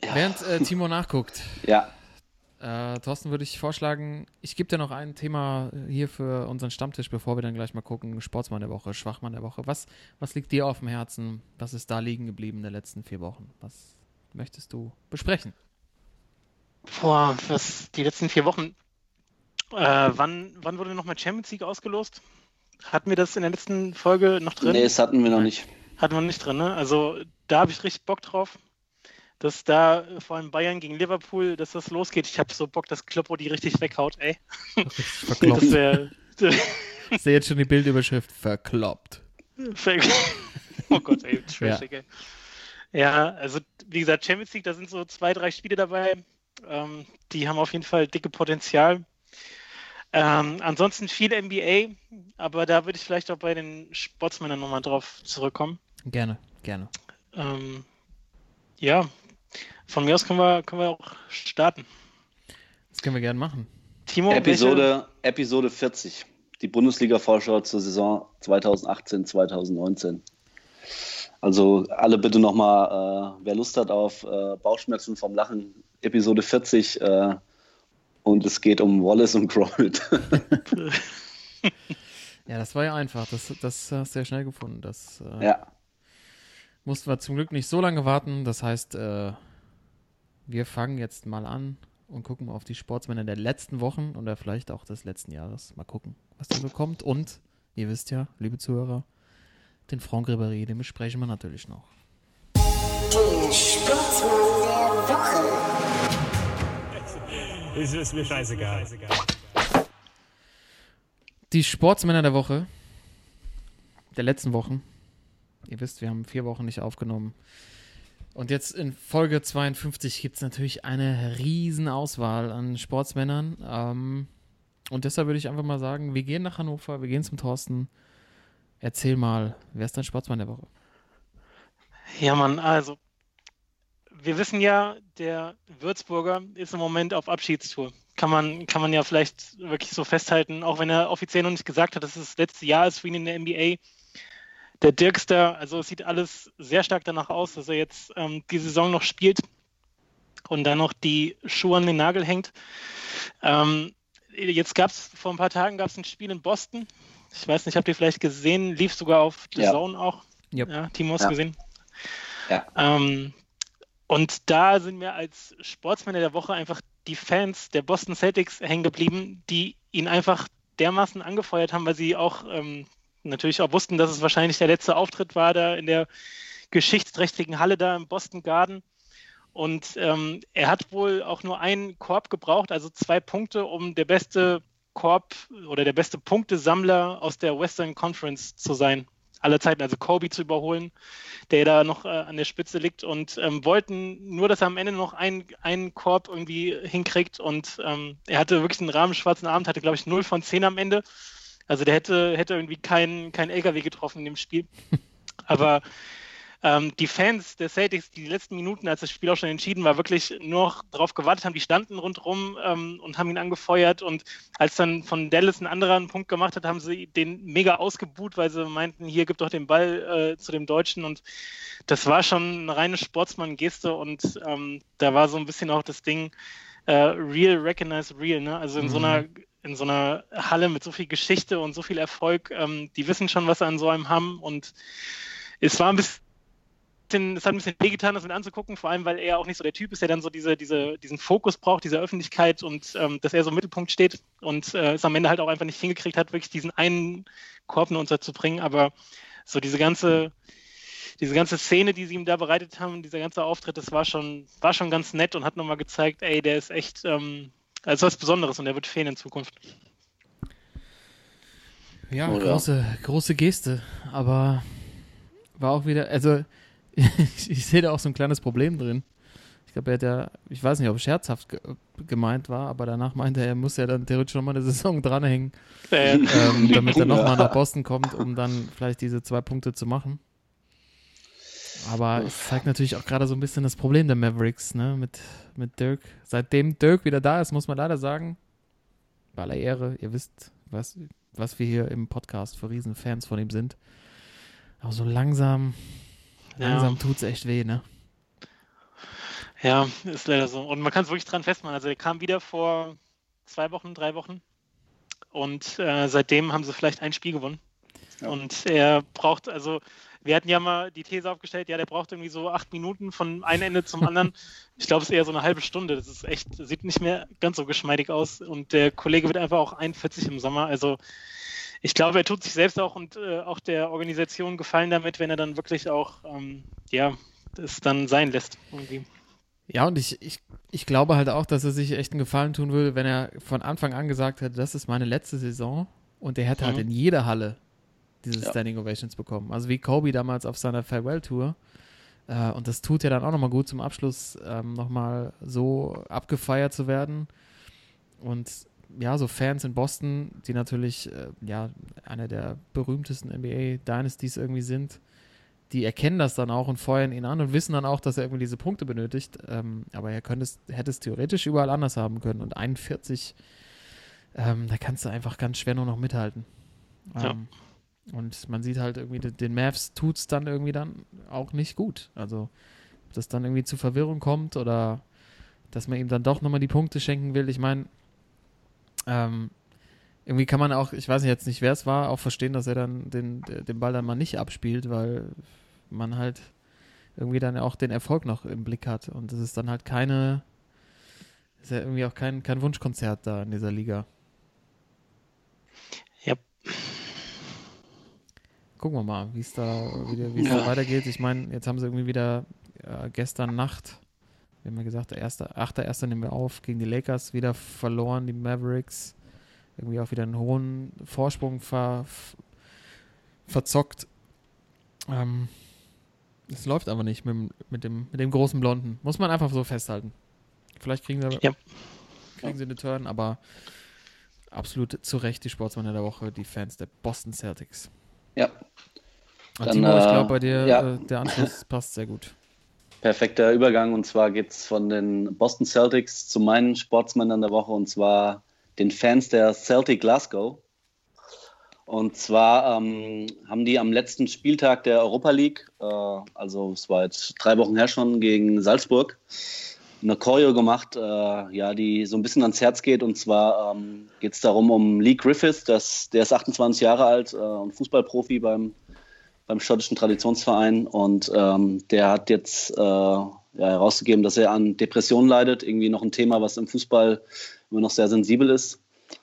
Speaker 2: Während äh, Timo nachguckt,
Speaker 4: ja,
Speaker 2: äh, Thorsten, würde ich vorschlagen, ich gebe dir noch ein Thema hier für unseren Stammtisch, bevor wir dann gleich mal gucken, Sportsmann der Woche, Schwachmann der Woche. Was, was liegt dir auf dem Herzen? Was ist da liegen geblieben in den letzten vier Wochen? Was möchtest du besprechen?
Speaker 1: Boah, was die letzten vier Wochen. Äh, wann, wann wurde nochmal Champions League ausgelost? Hatten wir das in der letzten Folge noch drin?
Speaker 4: nee, das hatten wir noch nicht.
Speaker 1: Hatten wir nicht drin, ne? Also da habe ich richtig Bock drauf, dass da äh, vor allem Bayern gegen Liverpool, dass das losgeht. Ich habe so Bock, dass Kloppo die richtig weghaut, ey.
Speaker 2: Verkloppt.
Speaker 1: Das wäre.
Speaker 2: Ich sehe jetzt schon die Bildüberschrift. Verkloppt.
Speaker 1: oh Gott, ey, trashig, ey. Ja, also wie gesagt, Champions League, da sind so zwei, drei Spiele dabei. Ähm, die haben auf jeden Fall dicke Potenzial. Ähm, ansonsten viel NBA, aber da würde ich vielleicht auch bei den Sportsmännern nochmal drauf zurückkommen.
Speaker 2: Gerne, gerne.
Speaker 1: Ähm, ja, von mir aus können wir, können wir auch starten.
Speaker 2: Das können wir gerne machen.
Speaker 1: Timo, welche,
Speaker 4: Episode, Episode 40. Die Bundesliga-Vorschau zur Saison 2018, 2019. Also alle bitte nochmal, äh, wer Lust hat auf äh, Bauchschmerzen vom Lachen, Episode 40. Äh, und es geht um Wallace und Gromit.
Speaker 2: Ja, das war ja einfach. Das, das hast du ja schnell gefunden. Das äh,
Speaker 4: ja,
Speaker 2: mussten wir zum Glück nicht so lange warten. Das heißt, äh, wir fangen jetzt mal an und gucken auf die Sportsmänner der letzten Wochen oder vielleicht auch des letzten Jahres. Mal gucken, was da so kommt. Und ihr wisst ja, liebe Zuhörer, den Franck Ribéry, den besprechen wir natürlich noch.
Speaker 5: Der Sportsmann der Woche.
Speaker 6: Es ist mir scheißegal.
Speaker 2: Die Sportsmänner der Woche, der letzten Wochen. Ihr wisst, wir haben vier Wochen nicht aufgenommen. Und jetzt in Folge 52 gibt es natürlich eine riesen Auswahl an Sportsmännern. Ähm, und deshalb würde ich einfach mal sagen, wir gehen nach Hannover, wir gehen zum Thorsten. Erzähl mal, wer ist dein Sportsmann der Woche?
Speaker 1: Ja, Mann, also wir wissen ja, der Würzburger ist im Moment auf Abschiedstour. Kann man, kann man ja vielleicht wirklich so festhalten, auch wenn er offiziell noch nicht gesagt hat, dass es das letzte Jahr ist für ihn in der NBA. Der Dirkster, also es sieht alles sehr stark danach aus, dass er jetzt ähm, die Saison noch spielt und dann noch die Schuhe an den Nagel hängt. Ähm, jetzt gab es, vor ein paar Tagen gab es ein Spiel in Boston. Ich weiß nicht, habt ihr vielleicht gesehen, lief sogar auf The
Speaker 4: Ja.
Speaker 1: Zone auch.
Speaker 2: Yep.
Speaker 1: Ja, Timo hast
Speaker 4: Ja.
Speaker 1: gesehen.
Speaker 4: Ja.
Speaker 1: Ähm, und da sind mir als Sportsmänner der Woche einfach die Fans der Boston Celtics hängen geblieben, die ihn einfach dermaßen angefeuert haben, weil sie auch ähm, natürlich auch wussten, dass es wahrscheinlich der letzte Auftritt war da in der geschichtsträchtigen Halle da im Boston Garden. Und ähm, er hat wohl auch nur einen Korb gebraucht, also zwei Punkte, um der beste Korb oder der beste Punktesammler aus der Western Conference zu sein. Aller Zeiten, also Kobe zu überholen, der da noch äh, an der Spitze liegt und ähm, wollten nur, dass er am Ende noch einen, einen Korb irgendwie hinkriegt und ähm, er hatte wirklich einen rahmenschwarzen Abend, hatte glaube ich 0 von 10 am Ende. Also der hätte, hätte irgendwie keinen kein LKW getroffen in dem Spiel. Aber ähm, die Fans der Celtics, die die letzten Minuten, als das Spiel auch schon entschieden war, wirklich nur noch darauf gewartet haben, die standen rundherum ähm, und haben ihn angefeuert. Und als dann von Dallas ein anderer einen Punkt gemacht hat, haben sie den mega ausgebuht, weil sie meinten, hier gibt doch den Ball äh, zu dem Deutschen. Und das war schon eine reine Sportsmann-Geste. Und ähm, da war so ein bisschen auch das Ding, äh, real recognize real. Ne? Also in so einer in so einer Halle mit so viel Geschichte und so viel Erfolg, ähm, die wissen schon, was sie an so einem haben. Und es war ein bisschen, es hat ein bisschen wehgetan, das mit anzugucken, vor allem, weil er auch nicht so der Typ ist, der dann so diese, diese, diesen Fokus braucht, diese Öffentlichkeit und ähm, dass er so im Mittelpunkt steht und äh, es am Ende halt auch einfach nicht hingekriegt hat, wirklich diesen einen Korb nur unterzubringen. Aber so diese ganze, diese ganze Szene, die sie ihm da bereitet haben, dieser ganze Auftritt, das war schon, war schon ganz nett und hat nochmal gezeigt, ey, der ist echt, ähm, also was Besonderes und der wird fehlen in Zukunft.
Speaker 2: Ja,
Speaker 4: Oh ja.
Speaker 2: große, große Geste, aber war auch wieder, also ich, sehe da auch so ein kleines Problem drin. Ich glaube, er hat ja, ich weiß nicht, ob es scherzhaft ge gemeint war, aber danach meinte er, er muss ja dann theoretisch nochmal eine Saison dranhängen,
Speaker 1: Äh,
Speaker 2: ähm, damit er nochmal nach Boston kommt, um dann vielleicht diese zwei Punkte zu machen. Aber es zeigt natürlich auch gerade so ein bisschen das Problem der Mavericks, ne, mit, mit Dirk. Seitdem Dirk wieder da ist, muss man leider sagen, bei aller Ehre, ihr wisst, was, was wir hier im Podcast für Riesenfans von ihm sind. Aber so langsam,
Speaker 1: Ja.
Speaker 2: langsam tut's echt weh, ne?
Speaker 1: Ja, ist leider so. Und man kann es wirklich dran festmachen. Also er kam wieder vor zwei Wochen, drei Wochen. Und äh, seitdem haben sie vielleicht ein Spiel gewonnen.
Speaker 4: Ja.
Speaker 1: Und er braucht, also wir hatten ja mal die These aufgestellt, ja, der braucht irgendwie so acht Minuten von einem Ende zum anderen. Ich glaube, es ist eher so eine halbe Stunde. Das ist echt, sieht nicht mehr ganz so geschmeidig aus. Und der Kollege wird einfach auch 41 im Sommer. Also ich glaube, er tut sich selbst auch und äh, auch der Organisation gefallen damit, wenn er dann wirklich auch, ähm, ja, das dann sein lässt. Irgendwie.
Speaker 2: Ja, und ich, ich, ich glaube halt auch, dass er sich echt einen Gefallen tun würde, wenn er von Anfang an gesagt hätte, das ist meine letzte Saison und er hätte halt
Speaker 1: Mhm.
Speaker 2: in jeder Halle diese
Speaker 4: Ja.
Speaker 2: Standing Ovations bekommen. Also wie Kobe damals auf seiner Farewell-Tour. Äh, und das tut ja dann auch nochmal gut zum Abschluss, ähm, nochmal so abgefeiert zu werden. Und ja, so Fans in Boston, die natürlich äh, ja eine der berühmtesten NBA-Dynasties irgendwie sind, die erkennen das dann auch und feuern ihn an und wissen dann auch, dass er irgendwie diese Punkte benötigt. Ähm, aber er könnte es, hätte es theoretisch überall anders haben können. Und 41, ähm, da kannst du einfach ganz schwer nur noch mithalten.
Speaker 1: Ja.
Speaker 2: Ähm, und man sieht halt irgendwie, den Mavs tut es dann irgendwie dann auch nicht gut. Also, ob das dann irgendwie zu Verwirrung kommt oder dass man ihm dann doch nochmal die Punkte schenken will. Ich meine, ähm, irgendwie kann man auch, ich weiß jetzt nicht, wer es war, auch verstehen, dass er dann den, den Ball dann mal nicht abspielt, weil man halt irgendwie dann auch den Erfolg noch im Blick hat. Und es ist dann halt keine, ist ja irgendwie auch kein, kein Wunschkonzert da in dieser Liga.
Speaker 1: Ja.
Speaker 2: Gucken wir mal, wie es da, wie es da
Speaker 4: Ja.
Speaker 2: weitergeht. Ich meine, jetzt haben sie irgendwie wieder äh, gestern Nacht, wir haben ja gesagt, der erste, 8.1. nehmen wir auf, gegen die Lakers wieder verloren, die Mavericks. Irgendwie auch wieder einen hohen Vorsprung ver, verzockt. Ähm, es läuft aber nicht mit, dem- mit, dem, mit dem großen Blonden. Muss man einfach so festhalten. Vielleicht kriegen sie,
Speaker 1: Ja.
Speaker 2: kriegen sie eine Turn, aber absolut zu Recht die Sportsmänner der Woche, die Fans der Boston Celtics.
Speaker 4: Ja, Dann,
Speaker 2: Timo, ich
Speaker 4: äh,
Speaker 2: glaube, bei dir
Speaker 4: ja.
Speaker 2: äh, der Anschluss passt sehr gut.
Speaker 4: Perfekter Übergang. Und zwar geht es von den Boston Celtics zu meinen Sportsmännern der Woche und zwar den Fans der Celtic Glasgow. Und zwar ähm, haben die am letzten Spieltag der Europa League, äh, also es war jetzt drei Wochen her schon, gegen Salzburg, eine Choreo gemacht, äh, ja, die so ein bisschen ans Herz geht. Und zwar ähm, geht es darum, um Lee Griffiths, der ist 28 Jahre alt äh, und Fußballprofi beim beim schottischen Traditionsverein und ähm, der hat jetzt äh, ja, herausgegeben, dass er an Depressionen leidet, irgendwie noch ein Thema, was im Fußball immer noch sehr sensibel ist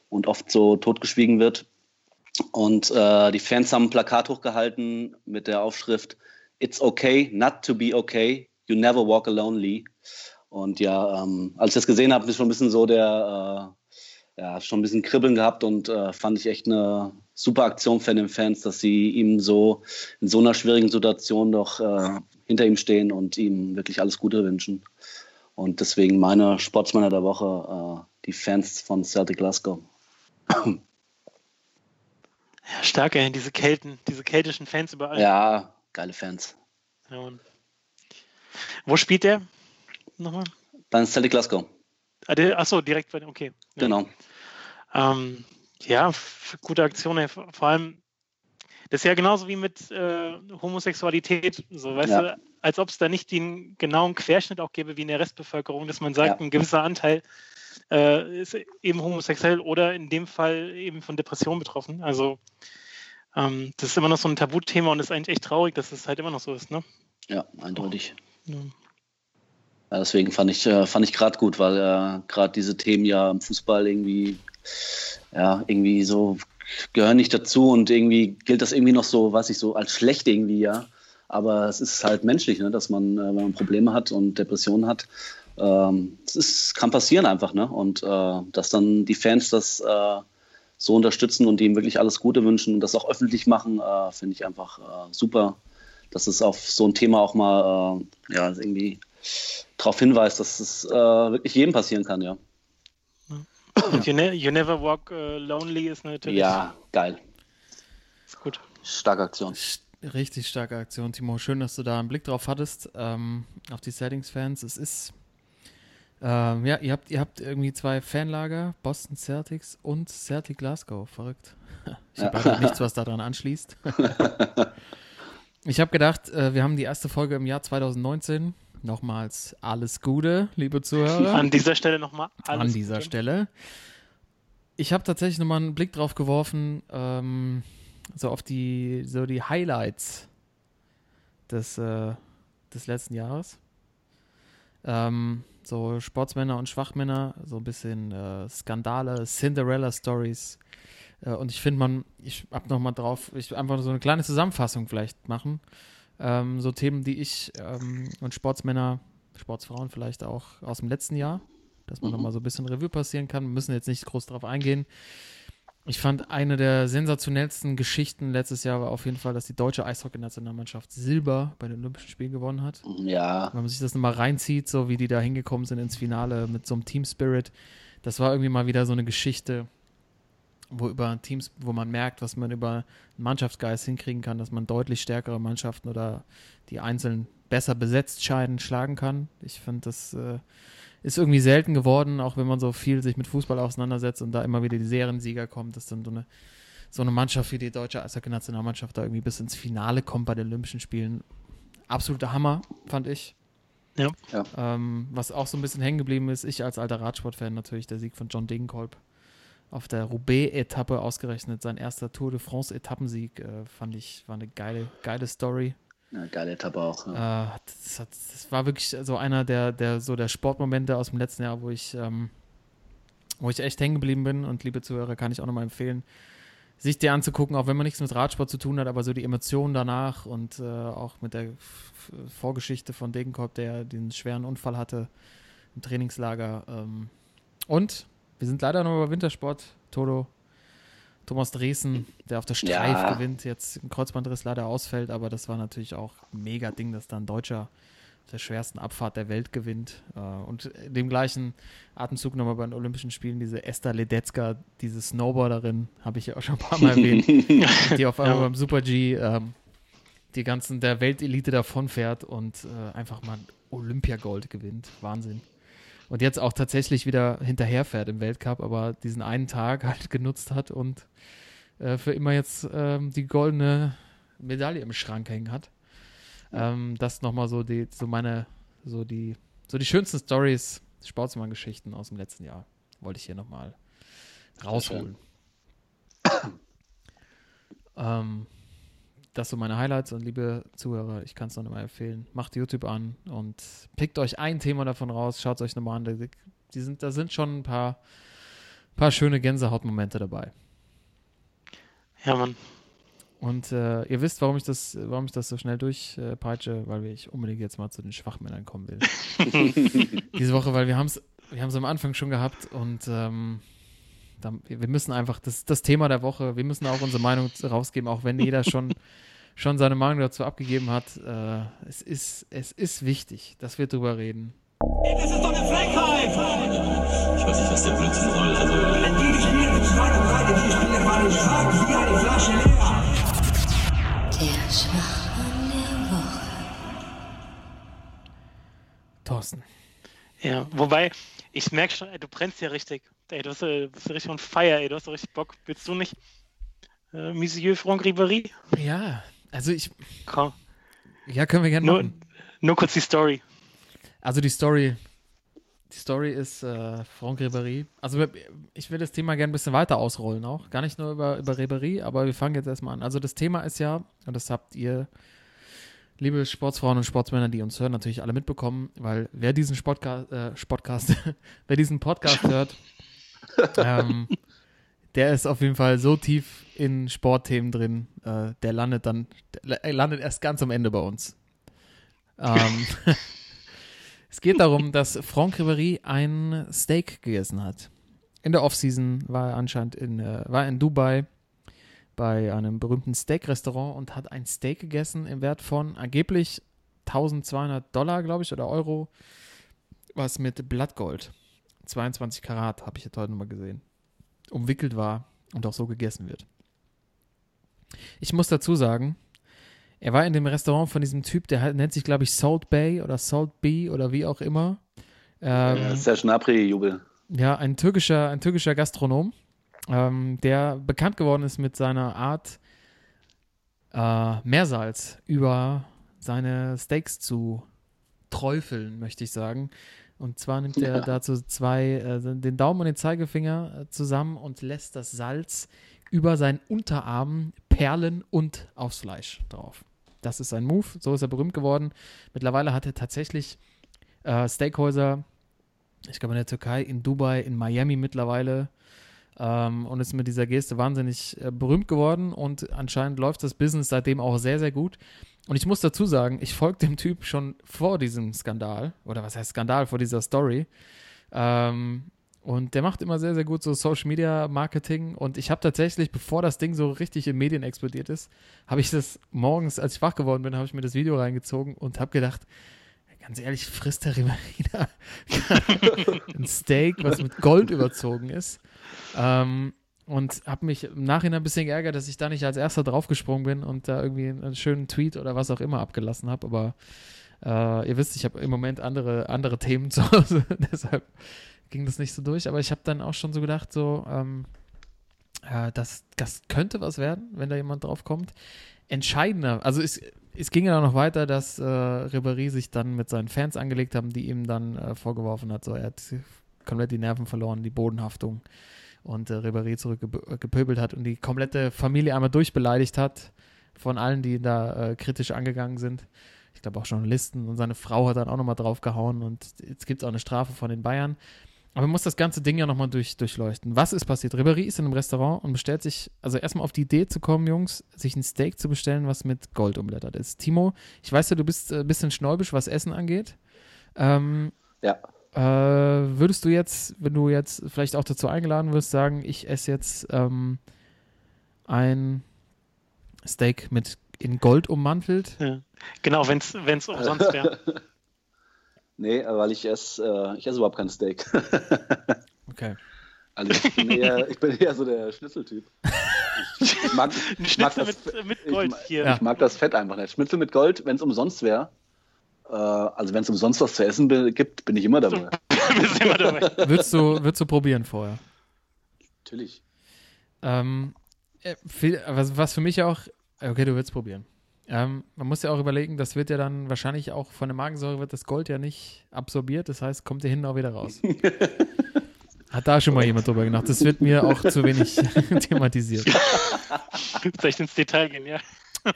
Speaker 4: und oft so totgeschwiegen wird. Und äh, die Fans haben ein Plakat hochgehalten mit der Aufschrift It's okay not to be okay, you never walk alone. Und ja, ähm, als ich das gesehen habe, ist schon ein bisschen so der, äh, ja, schon ein bisschen Kribbeln gehabt und äh, fand ich echt eine super Aktion von den Fans, dass sie ihm so in so einer schwierigen Situation doch äh, hinter ihm stehen und ihm wirklich alles Gute wünschen. Und deswegen meine Sportsmänner der Woche, äh, die Fans von Celtic Glasgow.
Speaker 1: Ja, stark, ey, diese Kelten, diese keltischen Fans überall.
Speaker 4: Ja, geile Fans.
Speaker 1: Ja. Wo spielt der? Nochmal?
Speaker 4: Dann Celtic Glasgow,
Speaker 1: Ah, der, achso, direkt bei dem, okay. Ja.
Speaker 4: genau.
Speaker 1: Ähm, ja, gute Aktion. Vor allem, das ist ja genauso wie mit äh, Homosexualität, so, weißt
Speaker 4: Ja.
Speaker 1: du, als ob es da nicht den genauen Querschnitt auch gäbe wie in der Restbevölkerung, dass man sagt,
Speaker 4: Ja.
Speaker 1: ein gewisser Anteil äh, ist eben homosexuell oder in dem Fall eben von Depression betroffen. Also ähm, das ist immer noch so ein Tabuthema und ist eigentlich echt traurig, dass es halt immer noch so ist. Ne?
Speaker 4: Ja, eindeutig.
Speaker 1: Ja.
Speaker 4: Ja, deswegen fand ich, äh, fand ich gerade gut, weil äh, gerade diese Themen ja im Fußball irgendwie, ja, irgendwie so gehören nicht dazu und irgendwie gilt das irgendwie noch so, weiß ich, so als schlecht irgendwie, ja. Aber es ist halt menschlich, ne, dass man, äh, wenn man Probleme hat und Depressionen hat, ähm, es ist, kann passieren einfach, ne? Und äh, dass dann die Fans das äh, so unterstützen und ihm wirklich alles Gute wünschen und das auch öffentlich machen, äh, finde ich einfach äh, super, dass es auf so ein Thema auch mal äh, ja, irgendwie darauf hinweist, dass es wirklich jedem passieren kann, ja.
Speaker 1: Und you, ne you Never Walk äh, Lonely ist natürlich
Speaker 4: Ja, geil.
Speaker 1: ist gut.
Speaker 4: Starke Aktion.
Speaker 2: Richtig starke Aktion, Timo. Schön, dass du da einen Blick drauf hattest, ähm, auf die Settings-Fans. Es ist, ähm, ja, ihr habt, ihr habt irgendwie zwei Fanlager, Boston Celtics und Celtic Glasgow. Verrückt. Ich habe
Speaker 4: Ja.
Speaker 2: leider nichts, was daran anschließt. Ich habe gedacht, äh, wir haben die erste Folge im Jahr 2019. Nochmals alles Gute, liebe Zuhörer
Speaker 1: An dieser Stelle nochmal alles
Speaker 2: an dieser
Speaker 1: Gute.
Speaker 2: Stelle. Ich habe tatsächlich nochmal einen Blick drauf geworfen, ähm, so auf die, so die Highlights des, äh, des letzten Jahres. Ähm, so Sportsmänner und Schwachmänner, so ein bisschen äh, Skandale, Cinderella-Stories. Äh, und ich finde, man, ich habe nochmal drauf, ich will einfach so eine kleine Zusammenfassung vielleicht machen. Ähm, so Themen, die ich ähm, und Sportsmänner, Sportsfrauen vielleicht auch aus dem letzten Jahr, dass man
Speaker 4: Mhm.
Speaker 2: nochmal so ein bisschen Revue passieren kann. Wir müssen jetzt nicht groß drauf eingehen. Ich fand eine der sensationellsten Geschichten letztes Jahr war auf jeden Fall, dass die deutsche Eishockey-Nationalmannschaft Silber bei den Olympischen Spielen gewonnen hat.
Speaker 4: Ja,
Speaker 2: Wenn man sich das nochmal reinzieht, so wie die da hingekommen sind ins Finale mit so einem Team Spirit, das war irgendwie mal wieder so eine Geschichte, wo über Teams, wo man merkt, was man über einen Mannschaftsgeist hinkriegen kann, dass man deutlich stärkere Mannschaften oder die einzeln besser besetzt scheiden schlagen kann. Ich finde, das äh, ist irgendwie selten geworden, auch wenn man so viel sich mit Fußball auseinandersetzt und da immer wieder die Seriensieger kommt, dass dann so eine so eine Mannschaft wie die deutsche Eishockey-Nationalmannschaft da irgendwie bis ins Finale kommt bei den Olympischen Spielen. Absoluter Hammer, fand ich.
Speaker 1: Ja.
Speaker 4: Ja.
Speaker 2: Ähm, was auch so ein bisschen hängen geblieben ist, ich als alter Radsportfan natürlich, der Sieg von John Degenkolb auf der Roubaix-Etappe ausgerechnet, sein erster Tour de France-Etappensieg, äh, fand ich, war eine geile, geile Story.
Speaker 4: ja geile Etappe auch. Ja.
Speaker 2: Äh, das, hat, das war wirklich so einer der, der, so der Sportmomente aus dem letzten Jahr, wo ich, ähm, wo ich echt hängen geblieben bin. Und liebe Zuhörer, kann ich auch nochmal empfehlen, sich die anzugucken, auch wenn man nichts mit Radsport zu tun hat, aber so die Emotionen danach und äh, auch mit der Vorgeschichte von Degenkolb, der den schweren Unfall hatte im Trainingslager. Ähm, und wir sind leider noch über Wintersport, Toto. Thomas Dresen, der auf der Streif
Speaker 4: Ja.
Speaker 2: gewinnt, jetzt im Kreuzbandriss leider ausfällt, aber das war natürlich auch ein mega Ding, dass da ein Deutscher der schwersten Abfahrt der Welt gewinnt. Äh, Und in dem gleichen Atemzug nochmal bei den Olympischen Spielen diese Esther Ledetzka, diese Snowboarderin, habe ich ja auch schon ein paar Mal erwähnt, die auf einmal
Speaker 1: Ja.
Speaker 2: beim Super G ähm, die ganzen der Weltelite davonfährt und äh, einfach mal Olympiagold gewinnt. Wahnsinn. Und jetzt auch tatsächlich wieder hinterherfährt im Weltcup, aber diesen einen Tag halt genutzt hat und äh, für immer jetzt ähm, die goldene Medaille im Schrank hängen hat. Ähm, das nochmal so die, so meine, so die, so die schönsten Stories, Sportsmann-Geschichten aus dem letzten Jahr, wollte ich hier nochmal rausholen. ähm, das sind meine Highlights und liebe Zuhörer, ich kann es noch mal empfehlen. Macht YouTube an und pickt euch ein Thema davon raus, schaut es euch nochmal an. Die- Die sind, da sind schon ein paar, paar schöne Gänsehautmomente dabei.
Speaker 1: Ja, Mann.
Speaker 2: Und äh, ihr wisst, warum ich das, warum ich das so schnell durchpeitsche, weil ich unbedingt jetzt mal zu den Schwachmännern kommen will. Diese Woche, weil wir haben es wir am Anfang schon gehabt und ähm, wir müssen einfach, das das Thema der Woche, wir müssen auch unsere Meinung rausgeben, auch wenn jeder schon, schon seine Meinung dazu abgegeben hat. Äh, es, ist, es ist wichtig, dass wir drüber reden.
Speaker 6: Das ist doch eine Frechheit! Ich weiß nicht, was der Blödsinn soll. Also,
Speaker 7: Die spielen schwach und beide, die Spieler waren schwach wie eine Flasche leer.
Speaker 5: Der Schwachmann der Woche.
Speaker 2: Thorsten.
Speaker 1: Ja, wobei, ich merke schon, ey, du brennst ja richtig. Ey, du bist, äh, bist richtig on fire, ey, du hast richtig Bock. Willst du nicht? Äh, Monsieur Franck Ribéry?
Speaker 2: Ja, also ich,
Speaker 1: Komm,
Speaker 2: ja, können wir gerne
Speaker 1: nur,
Speaker 2: machen.
Speaker 1: nur kurz die Story.
Speaker 2: Also die Story, die Story ist äh, Franck Ribéry. Also ich will das Thema gerne ein bisschen weiter ausrollen auch. Gar nicht nur über, über Ribéry, aber wir fangen jetzt erstmal an. Also das Thema ist ja, und das habt ihr, liebe Sportsfrauen und Sportsmänner, die uns hören, natürlich alle mitbekommen, weil wer diesen Sportcast, äh, Sportcast wer diesen Podcast hört, ähm, der ist auf jeden Fall so tief in Sportthemen drin, äh, der landet dann, der landet erst ganz am Ende bei uns. Ähm, es geht darum, dass Franck Ribéry ein Steak gegessen hat. In der Offseason war er anscheinend in, äh, war in Dubai bei einem berühmten Steak-Restaurant und hat ein Steak gegessen im Wert von angeblich 1200 Dollar, glaube ich, oder Euro, was mit Blattgold, 22 Karat, habe ich jetzt heute nochmal gesehen, umwickelt war und auch so gegessen wird. Ich muss dazu sagen, er war in dem Restaurant von diesem Typ, der nennt sich, glaube ich, Salt Bay oder Salt Bee oder wie auch immer. Ähm,
Speaker 4: Ja, Serge Gnabry-Jubel.
Speaker 2: ja, ein türkischer, ein türkischer Gastronom, ähm, der bekannt geworden ist mit seiner Art, äh, Meersalz über seine Steaks zu träufeln, möchte ich sagen. Und zwar nimmt er
Speaker 4: Ja.
Speaker 2: dazu zwei, äh, den Daumen und den Zeigefinger äh, zusammen und lässt das Salz über seinen Unterarm perlen und aufs Fleisch drauf. Das ist sein Move, so ist er berühmt geworden. Mittlerweile hat er tatsächlich äh, Steakhäuser ich glaube in der Türkei, in Dubai, in Miami mittlerweile ähm, und ist mit dieser Geste wahnsinnig äh, berühmt geworden und anscheinend läuft das Business seitdem auch sehr, sehr gut. Und ich muss dazu sagen, ich folge dem Typ schon vor diesem Skandal, oder was heißt Skandal, vor dieser Story. Ähm, und der macht immer sehr, sehr gut so Social Media Marketing. Und ich habe tatsächlich, bevor das Ding so richtig in Medien explodiert ist, habe ich das morgens, als ich wach geworden bin, habe ich mir das Video reingezogen und habe gedacht, ganz ehrlich, frisst der Riverina ein Steak, was mit Gold überzogen ist. Ähm, und habe mich im Nachhinein ein bisschen geärgert, dass ich da nicht als erster draufgesprungen bin und da irgendwie einen schönen Tweet oder was auch immer abgelassen habe. Aber äh, ihr wisst, ich habe im Moment andere, andere Themen zu Hause, deshalb ging das nicht so durch. Aber ich habe dann auch schon so gedacht, so, ähm, äh, das, das könnte was werden, wenn da jemand draufkommt. Entscheidender, also es, es ging ja noch weiter, dass äh, Ribéry sich dann mit seinen Fans angelegt haben, die ihm dann äh, vorgeworfen hat, so er hat komplett die Nerven verloren, die Bodenhaftung und äh, Ribéry zurückgepöbelt hat und die komplette Familie einmal durchbeleidigt hat von allen, die da äh, kritisch angegangen sind. Ich glaube auch Journalisten und seine Frau hat dann auch nochmal draufgehauen und jetzt gibt es auch eine Strafe von den Bayern. Aber man muss das ganze Ding ja nochmal durch, durchleuchten. Was ist passiert? Ribéry ist in einem Restaurant und bestellt sich, also erstmal auf die Idee zu kommen, Jungs, sich ein Steak zu bestellen, was mit Gold umblättert ist. Timo, ich weiß ja, du bist äh, ein bisschen schnäubisch, was Essen angeht. Ähm,
Speaker 4: Ja.
Speaker 2: Äh, würdest du jetzt, wenn du jetzt vielleicht auch dazu eingeladen wirst, sagen, ich esse jetzt ähm, ein Steak mit in Gold ummantelt?
Speaker 1: Ja. Genau, wenn es umsonst wäre.
Speaker 4: Nee, weil ich esse, äh, ich esse überhaupt kein Steak.
Speaker 2: Okay.
Speaker 4: Also ich bin eher, ich bin eher so der Schnitzeltyp. Ich, ich mag, ich mag
Speaker 1: Schnitzel
Speaker 4: das,
Speaker 1: mit, mit
Speaker 4: ich
Speaker 1: Gold hier.
Speaker 2: Ja.
Speaker 4: ich mag das Fett einfach nicht. Schnitzel mit Gold, wenn es umsonst wäre. Äh, also wenn es umsonst was zu essen gibt, bin ich immer dabei.
Speaker 1: Immer dabei.
Speaker 2: Würdest du, würdest du probieren vorher?
Speaker 4: Natürlich.
Speaker 2: Ähm, äh, viel, was, was für mich auch, okay, du willst probieren. Ähm, man muss ja auch überlegen, das wird ja dann wahrscheinlich auch von der Magensäure wird das Gold ja nicht absorbiert, das heißt, kommt hier hinten auch wieder raus. Hat da schon mal jemand drüber gedacht. Das wird mir auch zu wenig thematisiert.
Speaker 1: Soll ich ins Detail gehen, ja?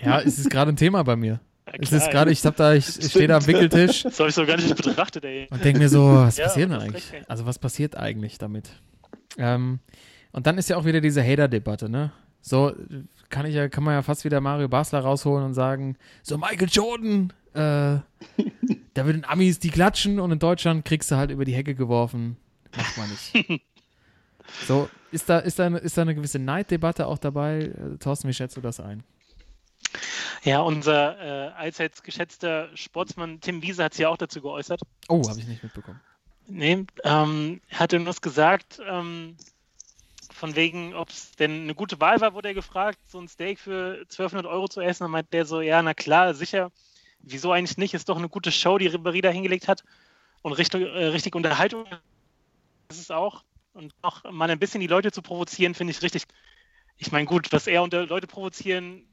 Speaker 2: Ja, es ist gerade ein Thema bei mir. Es ist gerade, ich hab da, ich, ich stehe da am Wickeltisch
Speaker 1: Das habe ich so gar nicht betrachtet, ey.
Speaker 2: und denke mir so, was
Speaker 1: Ja,
Speaker 2: passiert denn eigentlich? Also was passiert eigentlich damit? Ähm, und dann ist ja auch wieder diese Hater-Debatte, ne? So kann ich ja, kann man ja fast wieder Mario Basler rausholen und sagen, so Michael Jordan, äh, da würden Amis die klatschen und in Deutschland kriegst du halt über die Hecke geworfen. Macht man nicht. So, ist da, ist da, eine, ist da eine gewisse Neiddebatte auch dabei? Äh, Thorsten, wie schätzt du das ein?
Speaker 1: Ja, unser äh, allseits geschätzter Sportsmann Tim Wiese hat sich ja auch dazu geäußert.
Speaker 2: Oh, habe ich nicht mitbekommen.
Speaker 1: Nee, ähm, er hatte uns gesagt, ähm, von wegen, ob es denn eine gute Wahl war, wurde er gefragt, so ein Steak für 1200 Euro zu essen. Dann meint der so, ja, na klar, sicher. Wieso eigentlich nicht? Ist doch eine gute Show, die Ribéry da hingelegt hat. Und richtig, äh, richtig Unterhaltung ist es auch. Und auch mal ein bisschen die Leute zu provozieren, finde ich richtig. Ich meine, gut, was er unter Leute provozieren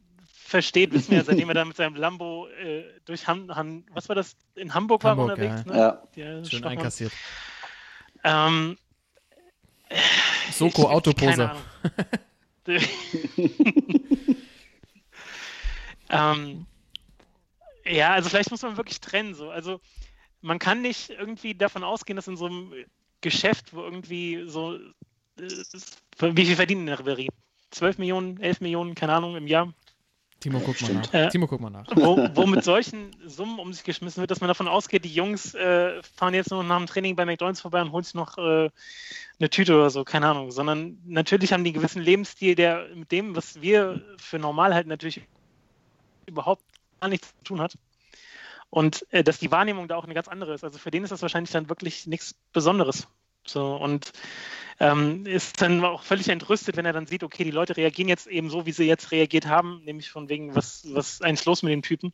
Speaker 1: versteht, wissen wir ja, seitdem er da mit seinem Lambo äh, durch Han, Han, was war das, in Hamburg,
Speaker 2: Hamburg,
Speaker 1: war unterwegs.
Speaker 2: ja.
Speaker 1: Ne?
Speaker 4: Ja.
Speaker 1: Der
Speaker 2: Schön
Speaker 1: Stockmann.
Speaker 2: einkassiert.
Speaker 1: Ähm,
Speaker 2: Soko
Speaker 1: ich-
Speaker 2: Autoposer.
Speaker 1: ähm, ja, also vielleicht muss man wirklich trennen. So. Also man kann nicht irgendwie davon ausgehen, dass in so einem Geschäft, wo irgendwie so, äh, wie viel verdienen in der Reverie? 12 Millionen, 11 Millionen, keine Ahnung, im Jahr.
Speaker 2: Timo, guck mal
Speaker 4: Stimmt.
Speaker 2: nach.
Speaker 1: Äh,
Speaker 2: Timo, guck mal nach.
Speaker 1: wo, wo mit solchen Summen um sich geschmissen wird, dass man davon ausgeht, die Jungs äh, fahren jetzt nur nach dem Training bei McDonalds vorbei und holen sich noch äh, eine Tüte oder so, keine Ahnung. Sondern natürlich haben die einen gewissen Lebensstil, der mit dem, was wir für normal halten, natürlich überhaupt gar nichts zu tun hat. Und äh, dass die Wahrnehmung da auch eine ganz andere ist. Also für den ist das wahrscheinlich dann wirklich nichts Besonderes. So und ähm, ist dann auch völlig entrüstet, wenn er dann sieht, okay, die Leute reagieren jetzt eben so, wie sie jetzt reagiert haben, nämlich von wegen, was, was ist eigentlich los mit den Typen,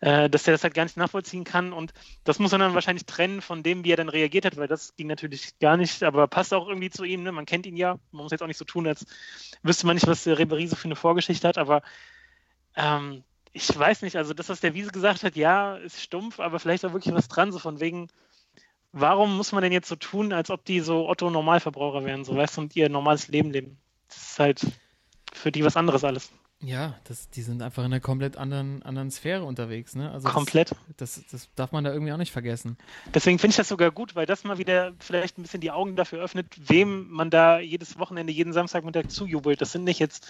Speaker 1: äh, dass er das halt gar nicht nachvollziehen kann und das muss er dann wahrscheinlich trennen von dem, wie er dann reagiert hat, weil das ging natürlich gar nicht, aber passt auch irgendwie zu ihm, ne? man kennt ihn ja, man muss jetzt auch nicht so tun, als wüsste man nicht, was der Ribéry so für eine Vorgeschichte hat, aber ähm, ich weiß nicht, also das, was der Wiese gesagt hat, ja, ist stumpf, aber vielleicht auch wirklich was dran, so von wegen, warum muss man denn jetzt so tun, als ob die so Otto-Normalverbraucher wären, so weißt du, und ihr normales Leben leben? Das ist halt für die was anderes alles.
Speaker 2: Ja, das, die sind einfach in einer komplett anderen, anderen Sphäre unterwegs, ne? Also
Speaker 1: Komplett.
Speaker 2: Das, das, das darf man da irgendwie auch nicht vergessen.
Speaker 1: Deswegen finde ich das sogar gut, weil das mal wieder vielleicht ein bisschen die Augen dafür öffnet, wem man da jedes Wochenende, jeden Samstagmittag zujubelt. Das sind nicht jetzt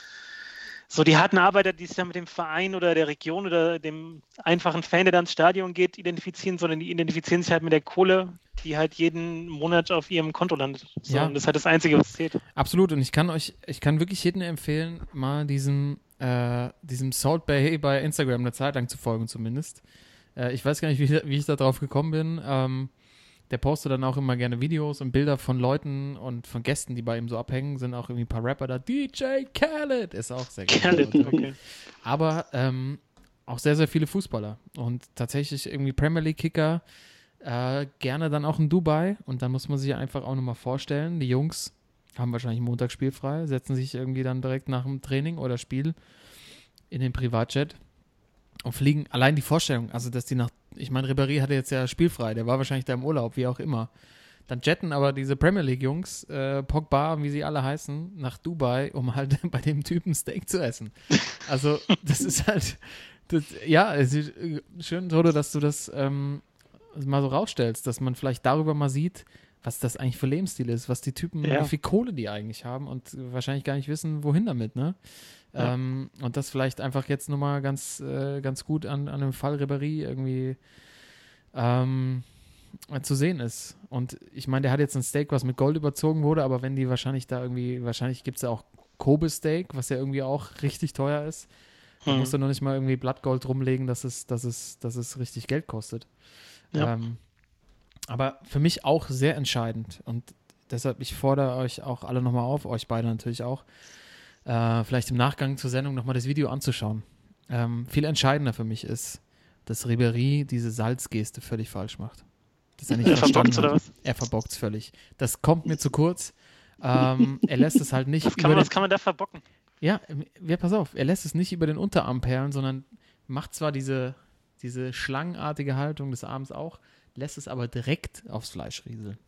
Speaker 1: so die harten Arbeiter, die sich da mit dem Verein oder der Region oder dem einfachen Fan, der da ins Stadion geht, identifizieren, sondern die identifizieren sich halt mit der Kohle, die halt jeden Monat auf ihrem Konto landet. So,
Speaker 2: Ja.
Speaker 1: Und das ist halt das Einzige, was zählt.
Speaker 2: Absolut. Und ich kann euch, ich kann wirklich jedem empfehlen, mal diesem, äh, diesem Salt Bay bei Instagram eine Zeit lang zu folgen, zumindest. Äh, ich weiß gar nicht, wie, wie ich da drauf gekommen bin. Ähm, der postet dann auch immer gerne Videos und Bilder von Leuten und von Gästen, die bei ihm so abhängen. Sind auch irgendwie ein paar Rapper da. DJ Khaled ist auch sehr gut.
Speaker 1: Khaled, okay.
Speaker 2: Aber ähm, auch sehr, sehr viele Fußballer. Und tatsächlich irgendwie Premier League-Kicker, äh, gerne dann auch in Dubai. Und dann muss man sich einfach auch nochmal vorstellen, die Jungs haben wahrscheinlich Montag spielfrei, setzen sich irgendwie dann direkt nach dem Training oder Spiel in den Privatjet und fliegen. Allein die Vorstellung, also dass die nach, ich meine, Ribéry hatte jetzt ja spielfrei, der war wahrscheinlich da im Urlaub, wie auch immer. Dann jetten aber diese Premier League-Jungs, äh, Pogba, wie sie alle heißen, nach Dubai, um halt bei dem Typen Steak zu essen. Also, das ist halt, das, ja, es ist äh, schön, Toto, dass du das ähm, mal so rausstellst, dass man vielleicht darüber mal sieht, was das eigentlich für Lebensstil ist, was die Typen,
Speaker 1: Ja.
Speaker 2: wie viel Kohle die eigentlich haben und wahrscheinlich gar nicht wissen, wohin damit, ne?
Speaker 1: Ja.
Speaker 2: Ähm, und das vielleicht einfach jetzt nochmal ganz, äh, ganz gut an, an dem Fall Ribéry irgendwie ähm, zu sehen ist. Und ich meine, der hat jetzt ein Steak, was mit Gold überzogen wurde, aber wenn die wahrscheinlich da irgendwie, wahrscheinlich gibt es ja auch Kobe-Steak, was ja irgendwie auch richtig teuer ist. Da
Speaker 1: Hm.
Speaker 2: musst du noch nicht mal irgendwie Blattgold rumlegen, dass es, dass es, dass es richtig Geld kostet.
Speaker 1: Ja.
Speaker 2: Ähm, aber für mich auch sehr entscheidend. Und deshalb, ich fordere euch auch alle nochmal auf, euch beide natürlich auch, äh, vielleicht im Nachgang zur Sendung nochmal das Video anzuschauen. Ähm, viel entscheidender für mich ist, dass Ribéry diese Salzgeste völlig falsch macht. Dass er nicht
Speaker 1: Er
Speaker 2: verstanden
Speaker 1: verbockt's, oder
Speaker 2: hat.
Speaker 1: was?
Speaker 2: Er verbockt völlig. Das kommt mir zu kurz. Ähm, er lässt es halt nicht
Speaker 1: Was kann,
Speaker 2: über
Speaker 1: man, was kann man da verbocken?
Speaker 2: ja, ähm, ja, pass auf, er lässt es nicht über den Unterarm perlen, sondern macht zwar diese, diese schlangenartige Haltung des Arms auch, lässt es aber direkt aufs Fleisch rieseln.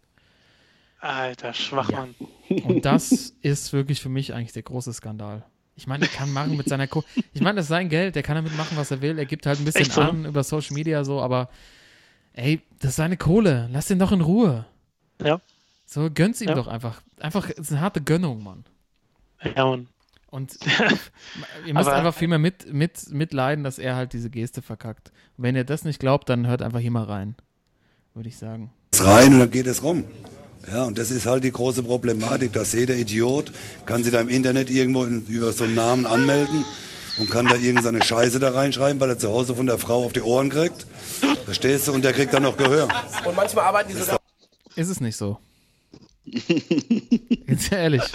Speaker 1: Alter, Schwachmann.
Speaker 2: Und das ist wirklich für mich eigentlich der große Skandal. Ich meine, er kann machen mit seiner Ko Ich meine, das ist sein Geld, der kann damit machen, was er will. Er gibt halt ein bisschen
Speaker 1: Echt so?
Speaker 2: an über Social Media so, aber ey, das ist seine Kohle. Lass ihn doch in Ruhe.
Speaker 1: Ja.
Speaker 2: So, gönn's ihm
Speaker 1: Ja.
Speaker 2: doch einfach. Einfach, es ist eine harte Gönnung, Mann.
Speaker 1: Ja, Mann.
Speaker 2: Und ihr müsst
Speaker 1: Aber-
Speaker 2: einfach viel mehr mit, mit, mitleiden, dass er halt diese Geste verkackt. Und wenn ihr das nicht glaubt, dann hört einfach hier mal rein. Würde ich sagen.
Speaker 8: es rein und dann geht es rum. Ja, und das ist halt die große Problematik, dass jeder Idiot kann sich da im Internet irgendwo in, über so einen Namen anmelden und kann da irgendeine Scheiße da reinschreiben, weil er zu Hause von der Frau auf die Ohren kriegt. Verstehst du? Und der kriegt dann noch Gehör.
Speaker 9: Und manchmal arbeiten die sogar.
Speaker 2: Ist es nicht so? Jetzt ehrlich.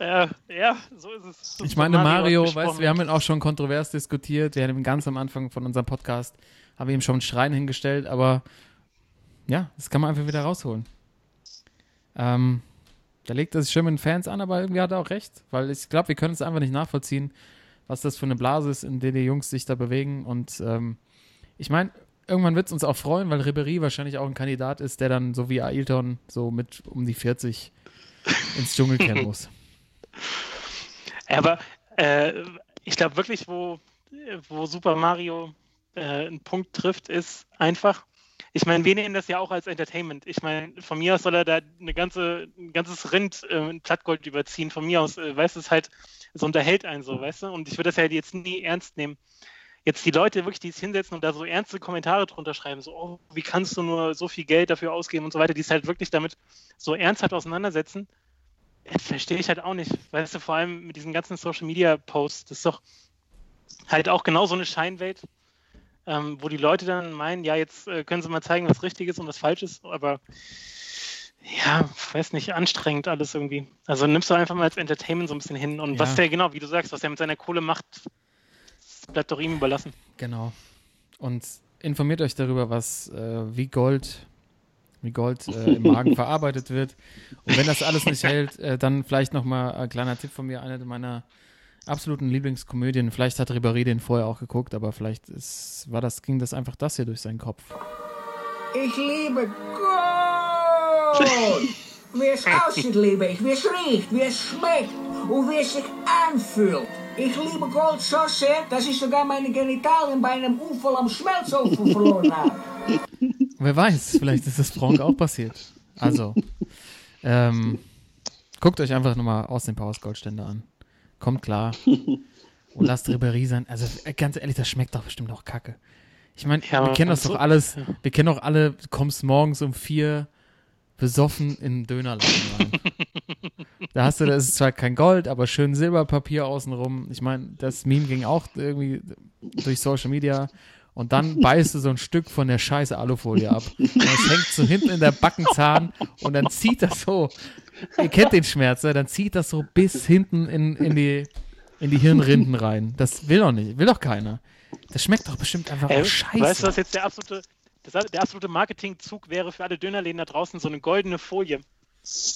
Speaker 1: Ja, ja, so ist es. So
Speaker 2: Ich meine, Mario,
Speaker 1: ausgesprochen.
Speaker 2: weißt, wir haben ihn auch schon kontrovers diskutiert. Wir haben ihn ganz am Anfang von unserem Podcast, haben wir ihm schon einen Schrein hingestellt, aber ja, das kann man einfach wieder rausholen. Ähm, da legt er sich schon mit den Fans an, aber irgendwie hat er auch recht, weil ich glaube, wir können es einfach nicht nachvollziehen, was das für eine Blase ist, in der die Jungs sich da bewegen. Und ähm, ich meine, irgendwann wird es uns auch freuen, weil Ribery wahrscheinlich auch ein Kandidat ist, der dann so wie Ailton so mit um die 40 ins Dschungelcamp muss.
Speaker 1: Aber äh, ich glaube wirklich, wo, wo Super Mario äh, einen Punkt trifft, ist einfach, ich meine, wir nehmen das ja auch als Entertainment. Ich meine, von mir aus soll er da eine ganze, ein ganzes Rind äh, in Plattgold überziehen. Von mir aus, äh, weißt du, es halt, es unterhält einen so, weißt du? Und ich würde das ja jetzt nie ernst nehmen. Jetzt die Leute wirklich, die es hinsetzen und da so ernste Kommentare drunter schreiben, so, oh, wie kannst du nur so viel Geld dafür ausgeben und so weiter, die es halt wirklich damit so ernsthaft auseinandersetzen, verstehe ich halt auch nicht. Weißt du, vor allem mit diesen ganzen Social Media Posts, das ist doch halt auch genau so eine Scheinwelt, ähm, wo die Leute dann meinen, ja, jetzt äh, können sie mal zeigen, was richtig ist und was falsch ist, aber ja, weiß nicht, anstrengend alles irgendwie. Also nimmst du einfach mal als Entertainment so ein bisschen hin und
Speaker 2: Ja.
Speaker 1: was der, genau, wie du sagst, was der mit seiner Kohle macht, das bleibt doch ihm überlassen.
Speaker 2: Genau. Und informiert euch darüber, was äh, wie Gold, wie Gold äh, im Magen verarbeitet wird. Und wenn das alles nicht hält, äh, dann vielleicht nochmal ein kleiner Tipp von mir, eine meiner absoluten Lieblingskomödien. Vielleicht hat Ribéry den vorher auch geguckt, aber vielleicht ist, war das, ging das einfach das hier durch seinen Kopf.
Speaker 7: Ich liebe Gold! Wie es aussieht, liebe ich, wie es riecht, wie es schmeckt und wie es sich anfühlt. Ich liebe Gold so sehr, dass ich sogar meine Genitalien bei einem Unfall am Schmelzofen verloren habe.
Speaker 2: Wer weiß, vielleicht ist das Frank auch passiert. Also, ähm, guckt euch einfach nochmal aus dem Powers Goldständer an. Kommt klar. Und lasst Ribéry sein. Also, äh, ganz ehrlich, das schmeckt doch bestimmt auch kacke. Ich meine,
Speaker 1: Ja,
Speaker 2: wir kennen das
Speaker 1: so-
Speaker 2: doch alles. Wir kennen doch alle, du kommst morgens um vier besoffen in den Dönerladen rein. da hast du, das ist zwar kein Gold, aber schön Silberpapier außenrum. Ich meine, das Meme ging auch irgendwie durch Social Media. Und dann beißt du so ein Stück von der scheiße Alufolie ab. Und es hängt so hinten in der Backenzahn und dann zieht das so. Ihr kennt den Schmerz, ne? dann zieht das so bis hinten in, in, die, in die Hirnrinden rein. Das will doch nicht, will doch keiner. Das schmeckt doch bestimmt einfach
Speaker 1: Ey,
Speaker 2: auch scheiße.
Speaker 1: weißt du, was jetzt der absolute, das, der absolute Marketingzug wäre für alle Dönerläden da draußen? So eine goldene Folie.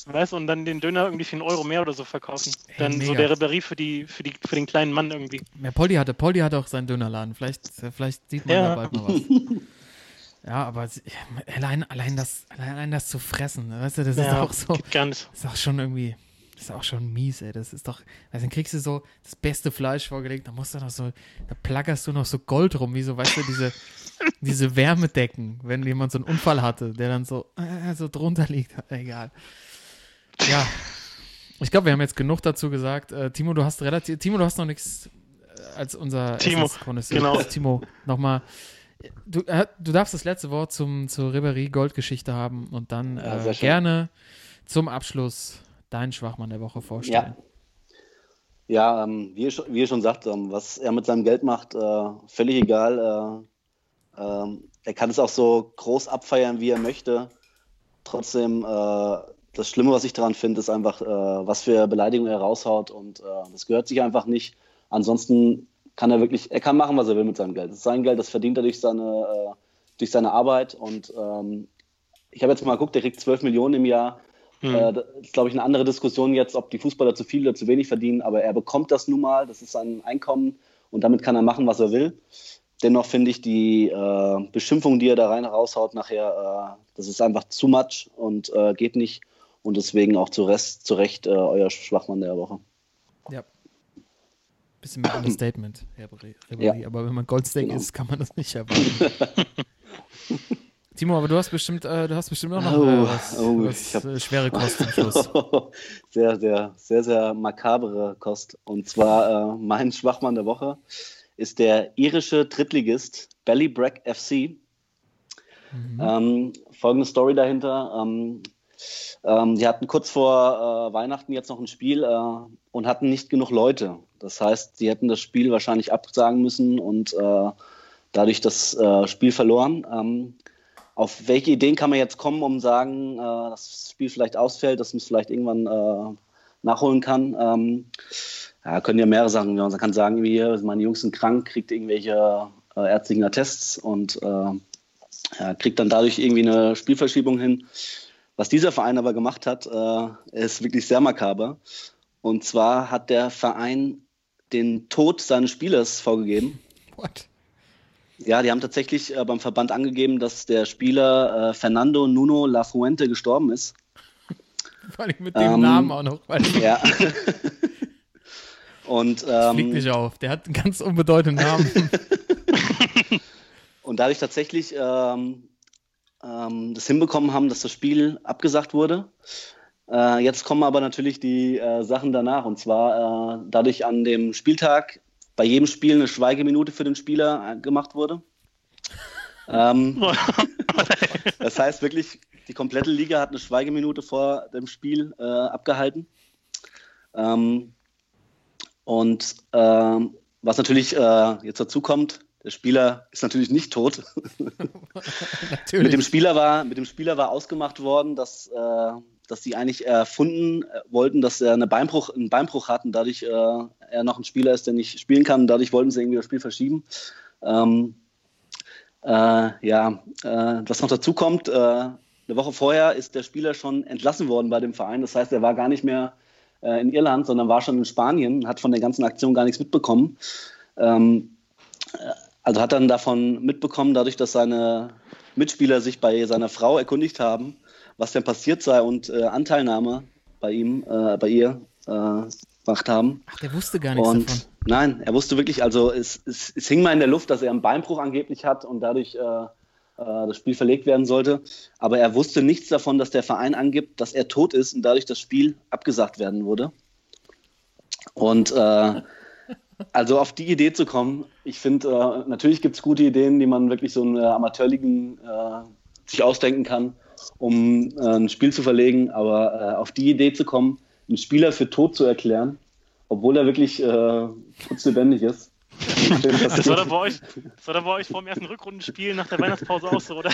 Speaker 1: Weißt du, und dann den Döner irgendwie für einen Euro mehr oder so verkaufen. Dann so
Speaker 2: mega.
Speaker 1: der Ribéry für, die, für, die, für den kleinen Mann irgendwie.
Speaker 2: Ja, Poldi hatte, Poldi hatte auch seinen Dönerladen. Vielleicht, vielleicht sieht man
Speaker 1: Ja.
Speaker 2: da bald mal was. Ja, aber allein, allein, das, allein das zu fressen, weißt du, das ist
Speaker 1: Ja,
Speaker 2: auch so,
Speaker 1: geht gar nicht.
Speaker 2: das ist auch schon irgendwie, das ist auch schon mies, ey. Das ist doch, also dann kriegst du so das beste Fleisch vorgelegt, dann musst du noch so, da plaggerst du noch so Gold rum, wie so, weißt du, diese, diese Wärmedecken, wenn jemand so einen Unfall hatte, der dann so, äh, so drunter liegt. Egal. Ja. Ich glaube, wir haben jetzt genug dazu gesagt. Äh, Timo, du hast relativ, Timo, du hast noch nichts äh, als unser
Speaker 1: Timo, genau.
Speaker 2: Timo, nochmal. Du, äh, du darfst das letzte Wort zum, zur Ribéry Goldgeschichte haben und dann
Speaker 4: Ja,
Speaker 2: äh, gerne zum Abschluss deinen Schwachmann der Woche vorstellen.
Speaker 4: Ja, ähm, wie, wie ihr schon sagt, ähm, was er mit seinem Geld macht, äh, völlig egal. Äh, ähm, er kann es auch so groß abfeiern, wie er möchte. Trotzdem, äh, das Schlimme, was ich daran finde, ist einfach, äh, was für Beleidigungen er raushaut und äh, das gehört sich einfach nicht. Ansonsten kann er wirklich, er kann machen, was er will mit seinem Geld. Das ist sein Geld, das verdient er durch seine, äh, durch seine Arbeit und ähm, ich habe jetzt mal geguckt, der kriegt 12 Millionen im Jahr.
Speaker 1: Hm.
Speaker 4: Äh, das ist, glaube ich, eine andere Diskussion jetzt, ob die Fußballer zu viel oder zu wenig verdienen, aber er bekommt das nun mal, das ist sein Einkommen und damit kann er machen, was er will. Dennoch finde ich die äh, Beschimpfung, die er da rein raushaut, nachher, äh, das ist einfach zu much und äh, geht nicht. Und deswegen auch zu, Rest, zu Recht äh, euer Schwachmann der Woche.
Speaker 2: Ja. Bisschen mehr Understatement, Herr Ribéry.
Speaker 4: Ja.
Speaker 2: Aber wenn man Goldsteak
Speaker 4: Genau.
Speaker 2: ist, kann man das nicht erwarten. Timo, aber du hast bestimmt, äh, du hast bestimmt auch noch
Speaker 4: Oh,
Speaker 2: äh, was,
Speaker 4: oh,
Speaker 2: was
Speaker 4: ich hab-
Speaker 2: äh, schwere Kost zum Schluss.
Speaker 4: sehr, sehr, sehr, sehr makabere Kost. Und zwar äh, mein Schwachmann der Woche ist der irische Drittligist Ballybrack FC. Ähm, folgende Story dahinter. Ähm, ähm, die hatten kurz vor äh, Weihnachten jetzt noch ein Spiel äh, und hatten nicht genug Leute. Das heißt, sie hätten das Spiel wahrscheinlich absagen müssen und äh, dadurch das äh, Spiel verloren. Ähm, auf welche Ideen kann man jetzt kommen, um sagen, äh, dass das Spiel vielleicht ausfällt, dass man es vielleicht irgendwann äh, nachholen kann? Ähm, ja, können ja mehrere Sachen. Man kann sagen, meine Jungs sind krank, kriegt irgendwelche äh, ärztlichen Attests und äh, ja, kriegt dann dadurch irgendwie eine Spielverschiebung hin. Was dieser Verein aber gemacht hat, äh, ist wirklich sehr makaber. Und zwar hat der Verein den Tod seines Spielers vorgegeben.
Speaker 2: What?
Speaker 4: Ja, die haben tatsächlich äh, beim Verband angegeben, dass der Spieler äh, Fernando Nuno Lafuente gestorben ist.
Speaker 2: Vor allem mit dem
Speaker 4: Ähm,
Speaker 2: Namen auch noch.
Speaker 4: Ja. Und,
Speaker 2: das fliegt
Speaker 4: ähm,
Speaker 2: nicht auf. Der hat einen ganz unbedeutenden Namen.
Speaker 4: und dadurch tatsächlich ähm, ähm, das hinbekommen haben, dass das Spiel abgesagt wurde. Äh, jetzt kommen aber natürlich die äh, Sachen danach. Und zwar äh, dadurch an dem Spieltag bei jedem Spiel eine Schweigeminute für den Spieler äh, gemacht wurde. Ähm, das heißt wirklich, die komplette Liga hat eine Schweigeminute vor dem Spiel äh, abgehalten. Ähm, und ähm, was natürlich äh, jetzt dazu kommt, der Spieler ist natürlich nicht tot.
Speaker 2: Natürlich.
Speaker 4: mit, dem Spieler war, mit dem Spieler war ausgemacht worden, dass, äh, dass sie eigentlich erfunden äh, wollten, dass er eine Beinbruch, einen Beinbruch hat und dadurch äh, er noch ein Spieler ist, der nicht spielen kann. Und dadurch wollten sie irgendwie das Spiel verschieben. Ähm, äh, ja, äh, was noch dazu kommt, äh, eine Woche vorher ist der Spieler schon entlassen worden bei dem Verein. Das heißt, er war gar nicht mehr äh, in Irland, sondern war schon in Spanien, hat von der ganzen Aktion gar nichts mitbekommen. Ähm, äh, also hat dann davon mitbekommen, dadurch, dass seine Mitspieler sich bei seiner Frau erkundigt haben, was denn passiert sei und äh, Anteilnahme bei ihm, äh, bei ihr äh, gemacht haben.
Speaker 2: Ach, der wusste gar nichts
Speaker 4: Und
Speaker 2: davon.
Speaker 4: nein, er wusste wirklich, also es, es, es hing mal in der Luft, dass er einen Beinbruch angeblich hat und dadurch äh, äh, das Spiel verlegt werden sollte. Aber er wusste nichts davon, dass der Verein angibt, dass er tot ist und dadurch das Spiel abgesagt werden wurde. Und äh, also auf die Idee zu kommen, ich finde, äh, natürlich gibt es gute Ideen, die man wirklich so in äh, Amateurligen sich ausdenken kann, um äh, ein Spiel zu verlegen, aber äh, auf die Idee zu kommen, einen Spieler für tot zu erklären, obwohl er wirklich äh, putzlebendig ist.
Speaker 1: Das war, doch bei euch, das war doch bei euch vor dem ersten Rückrundenspiel nach der Weihnachtspause auch so, oder?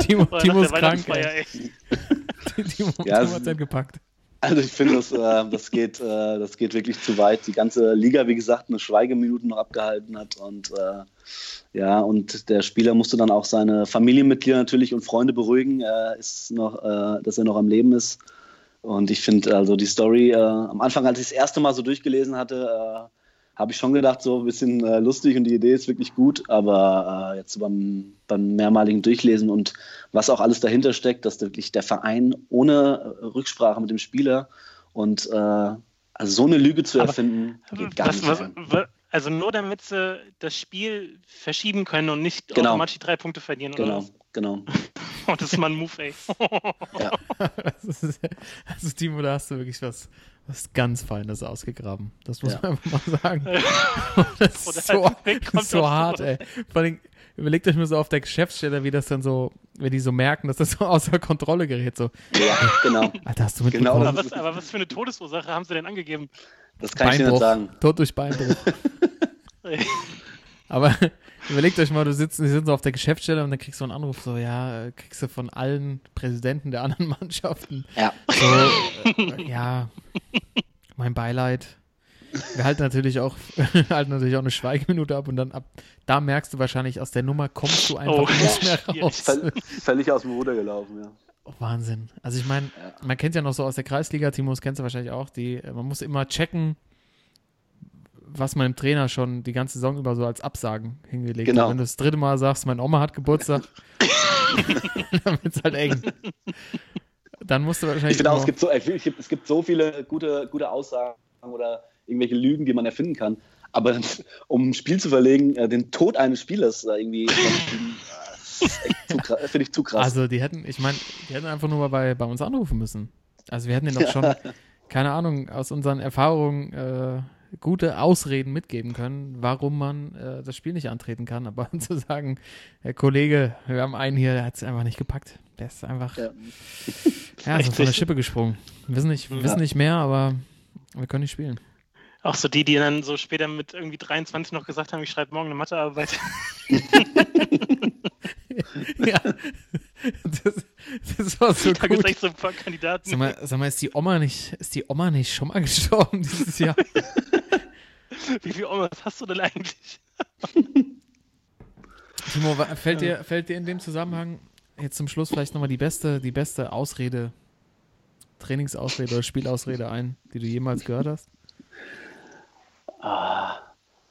Speaker 2: Timo,
Speaker 1: Oder
Speaker 2: Timo
Speaker 1: nach
Speaker 2: ist
Speaker 1: der
Speaker 2: krank. Ey.
Speaker 1: ey.
Speaker 2: Timo,
Speaker 4: Ja,
Speaker 2: Timo hat sein gepackt.
Speaker 4: Also ich finde, das, äh, das, geht, äh, das geht wirklich zu weit. Die ganze Liga, wie gesagt, eine Schweigeminute noch abgehalten hat. Und äh, ja, und der Spieler musste dann auch seine Familienmitglieder natürlich und Freunde beruhigen, ist noch, äh, dass er noch am Leben ist. Und ich finde also die Story, äh, am Anfang, als ich das erste Mal so durchgelesen hatte, äh, habe ich schon gedacht, so ein bisschen äh, lustig und die Idee ist wirklich gut, aber äh, jetzt beim, beim mehrmaligen Durchlesen und was auch alles dahinter steckt, dass wirklich der Verein ohne äh, Rücksprache mit dem Spieler und äh, also so eine Lüge zu
Speaker 1: Aber
Speaker 4: erfinden, geht gar
Speaker 1: Was,
Speaker 4: nicht.
Speaker 1: was, also nur damit sie das Spiel verschieben können und nicht
Speaker 4: Genau.
Speaker 1: automatisch die drei Punkte verlieren. Oder?
Speaker 4: Genau,
Speaker 1: was?
Speaker 4: genau.
Speaker 1: Oh, das ist mal ein Move, ey.
Speaker 2: Das ist, also, Timo, da hast du wirklich was, was ganz Feines ausgegraben. Das muss
Speaker 4: Ja.
Speaker 2: man einfach mal sagen. Das ist so,
Speaker 1: halt
Speaker 2: so hart, ey. Vor allem, überlegt euch mal so auf der Geschäftsstelle, wie das dann so, wenn die so merken, dass das so außer Kontrolle gerät. So,
Speaker 4: Ja, genau.
Speaker 2: Alter, hast du
Speaker 4: Genau.
Speaker 2: mitbekommen?
Speaker 1: Aber was, aber was für eine Todesursache haben sie denn angegeben?
Speaker 4: Das kann ich dir nicht sagen.
Speaker 2: Tod durch Beinbruch. Aber überlegt euch mal, du sitzt, die sind so auf der Geschäftsstelle und dann kriegst du einen Anruf, so, ja, kriegst du von allen Präsidenten der anderen Mannschaften.
Speaker 4: Ja.
Speaker 2: So, äh, ja, mein Beileid. Wir halten natürlich auch, halten natürlich auch eine Schweigeminute ab und dann ab, da merkst du wahrscheinlich, aus der Nummer kommst du einfach
Speaker 1: Oh,
Speaker 2: nicht mehr raus.
Speaker 4: Völl, völlig aus dem Ruder gelaufen, ja.
Speaker 2: Oh, Wahnsinn. Also ich meine, man kennt ja noch so aus der Kreisliga, Timos kennst du wahrscheinlich auch, die, äh, man muss immer checken, was man dem Trainer schon die ganze Saison über so als Absagen hingelegt
Speaker 4: Genau.
Speaker 2: hat. Wenn du das dritte Mal sagst, meine Oma hat Geburtstag, dann wird es halt eng. Dann musst du wahrscheinlich.
Speaker 4: Ich finde auch, es gibt, so, es gibt so viele gute, gute Aussagen oder irgendwelche Lügen, die man erfinden kann. Aber um ein Spiel zu verlegen, äh, den Tod eines Spielers da irgendwie, äh, finde ich zu krass.
Speaker 2: Also die hätten, ich meine, die hätten einfach nur mal bei, bei uns anrufen müssen. Also wir hätten denen doch schon, keine Ahnung, aus unseren Erfahrungen äh, gute Ausreden mitgeben können, warum man äh, das Spiel nicht antreten kann. Aber zu sagen, Herr Kollege, wir haben einen hier, der hat es einfach nicht gepackt. Der ist einfach
Speaker 4: Ja.
Speaker 2: ja, so von der Schippe gesprungen. Wir wissen nicht, wir wissen nicht mehr, aber wir können nicht spielen.
Speaker 1: Auch so die, die dann so später mit irgendwie 23 noch gesagt haben, ich schreibe morgen eine Mathearbeit.
Speaker 2: ja, das, das war so
Speaker 1: da gibt es
Speaker 2: gut.
Speaker 1: echt so ein paar Kandidaten.
Speaker 2: Sag mal, sag mal, ist die Oma nicht, ist die Oma nicht schon mal gestorben dieses Jahr?
Speaker 1: Wie viele Omas hast du denn eigentlich?
Speaker 2: Timo, fällt dir, fällt dir in dem Zusammenhang jetzt zum Schluss vielleicht nochmal die beste, die beste Ausrede, Trainingsausrede oder Spielausrede ein, die du jemals gehört hast?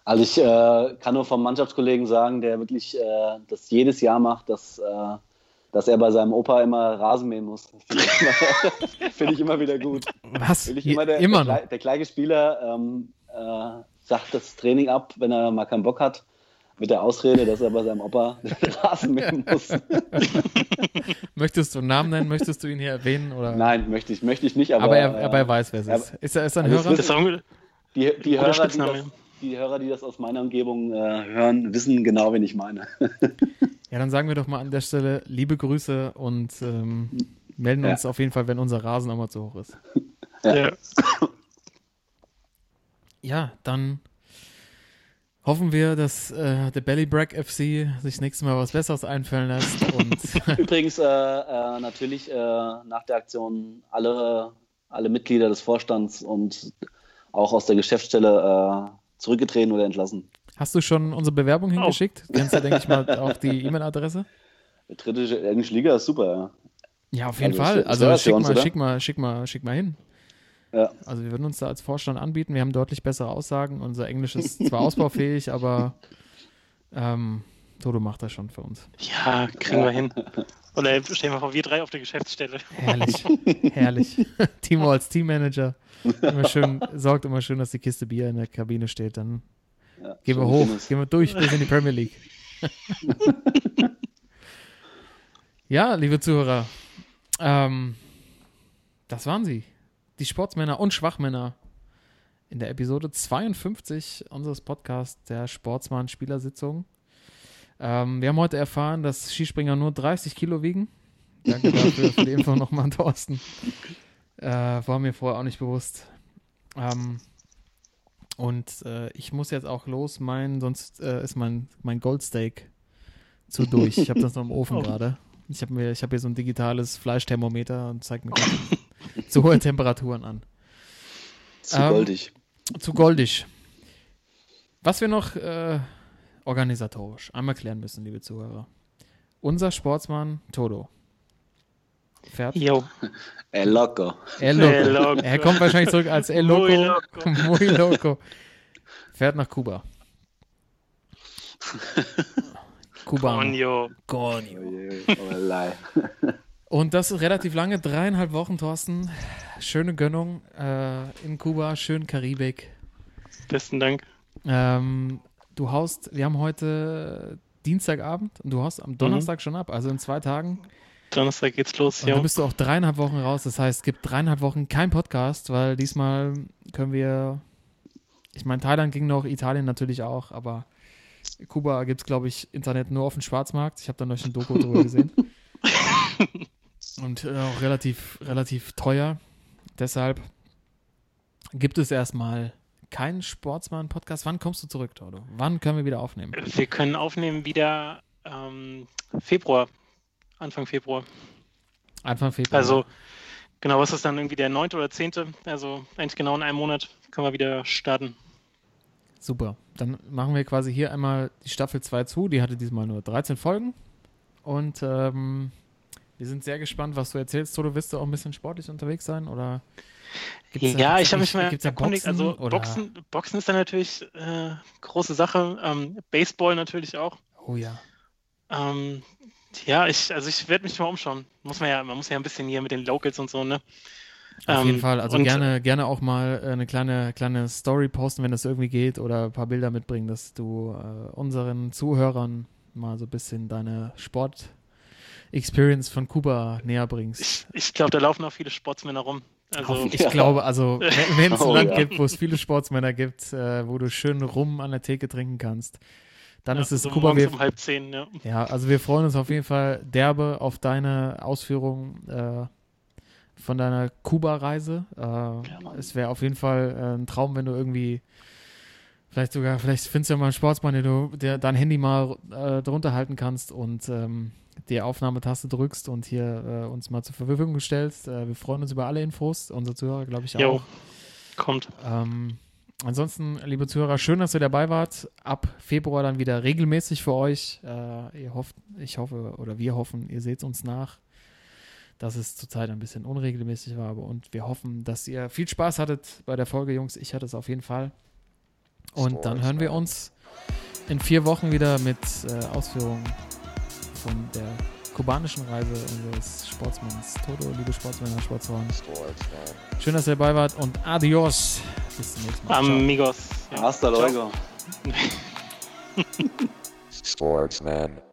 Speaker 4: Also ich äh, kann nur vom Mannschaftskollegen sagen, der wirklich äh, das jedes Jahr macht, dass, äh, dass er bei seinem Opa immer Rasen mähen muss. Finde ich, immer- wieder gut.
Speaker 2: Was?
Speaker 4: Finde ich
Speaker 2: Je-
Speaker 4: immer der,
Speaker 2: immer
Speaker 4: der, der kleine Spieler ähm, äh, sagt das Training ab, wenn er mal keinen Bock hat, mit der Ausrede, dass er bei seinem Opa Rasen mähen muss.
Speaker 2: Möchtest du einen Namen nennen? Möchtest du ihn hier erwähnen? Oder?
Speaker 4: Nein, möchte ich, möchte ich nicht, aber,
Speaker 2: aber, er,
Speaker 4: äh,
Speaker 2: aber er weiß, wer es ist. Ist er, ist er ein
Speaker 4: Also es
Speaker 2: Hörer?
Speaker 4: Die, die, Hörer, die, das, die Hörer, die das aus meiner Umgebung äh, hören, wissen genau, wen ich meine.
Speaker 2: Ja, dann sagen wir doch mal an der Stelle liebe Grüße und ähm, melden
Speaker 4: Ja.
Speaker 2: uns auf jeden Fall, wenn unser Rasen einmal zu hoch ist.
Speaker 1: ja.
Speaker 2: Ja, dann hoffen wir, dass äh, der Belly Break FC sich nächstes Mal was Besseres einfallen lässt. Und
Speaker 4: Übrigens äh, äh, natürlich äh, nach der Aktion alle, alle Mitglieder des Vorstands und auch aus der Geschäftsstelle äh, zurückgetreten oder entlassen.
Speaker 2: Hast du schon unsere Bewerbung hingeschickt? Kennst du, denke ich mal, auch die E-Mail-Adresse?
Speaker 4: Dritte englische Liga ist super, ja.
Speaker 2: Ja, auf jeden
Speaker 4: Also,
Speaker 2: Fall. Also schick
Speaker 4: uns,
Speaker 2: mal, schick mal, schick mal, schick mal hin.
Speaker 4: Ja.
Speaker 2: Also wir würden uns da als Vorstand anbieten. Wir haben deutlich bessere Aussagen. Unser Englisch ist zwar ausbaufähig, aber ähm, Toto macht das schon für uns.
Speaker 1: ja, kriegen wir hin. Oder stellen wir vor, wir drei auf der Geschäftsstelle.
Speaker 2: Herrlich, herrlich. Timo als Teammanager immer schön, sorgt immer schön, dass die Kiste Bier in der Kabine steht. Dann
Speaker 4: ja
Speaker 2: gehen wir hoch, gehen wir durch bis in die Premier League. ja, liebe Zuhörer, ähm, das waren sie. Die Sportsmänner und Schwachmänner in der Episode 52 unseres Podcasts der Sportsmann-Spielersitzung. Ähm, wir haben heute erfahren, dass Skispringer nur 30 Kilo wiegen. Danke dafür für die Info nochmal an Thorsten. Äh, war mir vorher auch nicht bewusst. Ähm, und äh, ich muss jetzt auch los, mein, sonst äh, ist mein, mein Goldsteak zu durch. Ich habe das noch im Ofen
Speaker 1: Oh.
Speaker 2: gerade. Ich habe mir, ich habe hier so ein digitales Fleischthermometer und zeigt mir zu hohe Temperaturen an.
Speaker 4: Zu
Speaker 2: Ähm,
Speaker 4: goldig.
Speaker 2: Zu goldig. Was wir noch äh, organisatorisch einmal klären müssen, liebe Zuhörer. Unser Sportsmann Toto fährt
Speaker 1: Jo.
Speaker 4: El Loco.
Speaker 2: El
Speaker 1: El
Speaker 2: Loco.
Speaker 1: Loco.
Speaker 2: Er kommt wahrscheinlich zurück als El Loco.
Speaker 1: Muy Loco.
Speaker 2: Muy Loco. Fährt nach Kuba. Kuba.
Speaker 1: Conjo.
Speaker 2: Conio.
Speaker 4: Oh.
Speaker 2: Und das ist relativ lange, dreieinhalb Wochen, Thorsten. Schöne Gönnung äh, in Kuba, schön Karibik.
Speaker 1: Besten Dank.
Speaker 2: Ähm, du haust, wir haben heute Dienstagabend und du haust am Donnerstag schon ab, also in zwei Tagen.
Speaker 1: Donnerstag geht's los.
Speaker 2: Und
Speaker 1: Jo.
Speaker 2: dann bist du auch dreieinhalb Wochen raus. Das heißt, es gibt dreieinhalb Wochen kein Podcast, weil diesmal können wir. Ich meine, Thailand ging noch, Italien natürlich auch, aber Kuba gibt es, glaube ich, Internet nur auf dem Schwarzmarkt. Ich habe da neulich ein Doku drüber gesehen. Und äh, auch relativ, relativ teuer. Deshalb gibt es erstmal keinen Sportsmann-Podcast. Wann kommst du zurück, Toto? Wann können wir wieder aufnehmen?
Speaker 1: Wir können aufnehmen wieder ähm, Februar. Anfang Februar.
Speaker 2: Anfang Februar.
Speaker 1: Also, genau, was ist dann irgendwie der 9. oder 10.? Also, eigentlich genau in einem Monat können wir wieder starten.
Speaker 2: Super. Dann machen wir quasi hier einmal die Staffel 2 zu. Die hatte diesmal nur 13 Folgen. Und ähm, wir sind sehr gespannt, was du erzählst. Toto, wirst du auch ein bisschen sportlich unterwegs sein? Oder da-
Speaker 1: ja,
Speaker 2: gibt's
Speaker 1: ich habe
Speaker 2: da-
Speaker 1: mich mal
Speaker 2: da
Speaker 1: erkundigt.
Speaker 2: Boxen,
Speaker 1: Also? Boxen, Boxen ist dann natürlich äh, große Sache. Ähm, Baseball natürlich auch.
Speaker 2: Oh ja.
Speaker 1: Ähm, ja, ich, also ich werde mich mal umschauen. Muss man ja, man muss ja ein bisschen hier mit den Locals und so, ne?
Speaker 2: Auf
Speaker 1: Ähm,
Speaker 2: jeden Fall. Also gerne, gerne auch mal äh, eine kleine, kleine Story posten, wenn das irgendwie geht, oder ein paar Bilder mitbringen, dass du äh, unseren Zuhörern mal so ein bisschen deine Sport-Experience von Kuba näher bringst.
Speaker 1: Ich, ich glaube, da laufen auch viele Sportsmänner rum. Also,
Speaker 2: ich glaube, also wenn es ein
Speaker 4: Oh,
Speaker 2: Land
Speaker 4: ja.
Speaker 2: gibt, wo es viele Sportsmänner gibt, äh, wo du schön rum an der Theke trinken kannst, dann
Speaker 1: ja,
Speaker 2: ist es
Speaker 1: so
Speaker 2: Kuba. Wir,
Speaker 1: um halb zehn, ja.
Speaker 2: ja, also wir freuen uns auf jeden Fall derbe auf deine Ausführung äh, von deiner Kuba-Reise. Äh, es wäre auf jeden Fall äh, ein Traum, wenn du irgendwie vielleicht sogar, vielleicht findest du ja mal einen Sportsmann, der du der dein Handy mal äh, drunter halten kannst und ähm, die Aufnahmetaste drückst und hier äh, uns mal zur Verfügung stellst. Äh, wir freuen uns über alle Infos, unsere Zuhörer, glaube ich,
Speaker 1: Jo,
Speaker 2: auch.
Speaker 1: kommt.
Speaker 2: Ähm, ansonsten, liebe Zuhörer, schön, dass ihr dabei wart. Ab Februar dann wieder regelmäßig für euch. Äh, ihr hofft, ich hoffe, oder wir hoffen, ihr seht uns nach, dass es zurzeit ein bisschen unregelmäßig war. aber- Und wir hoffen, dass ihr viel Spaß hattet bei der Folge, Jungs. Ich hatte es auf jeden Fall. Und dann hören wir uns in vier Wochen wieder mit äh, Ausführungen von der kubanischen Reise unseres Sportsmanns Toto, liebe Sportsmänner, Sportsfrauen.
Speaker 3: Sportsman.
Speaker 2: Schön, dass ihr dabei wart und adios. Bis zum nächsten Mal. Ciao.
Speaker 1: Amigos. Ja.
Speaker 4: Hasta luego.
Speaker 3: Sportsman.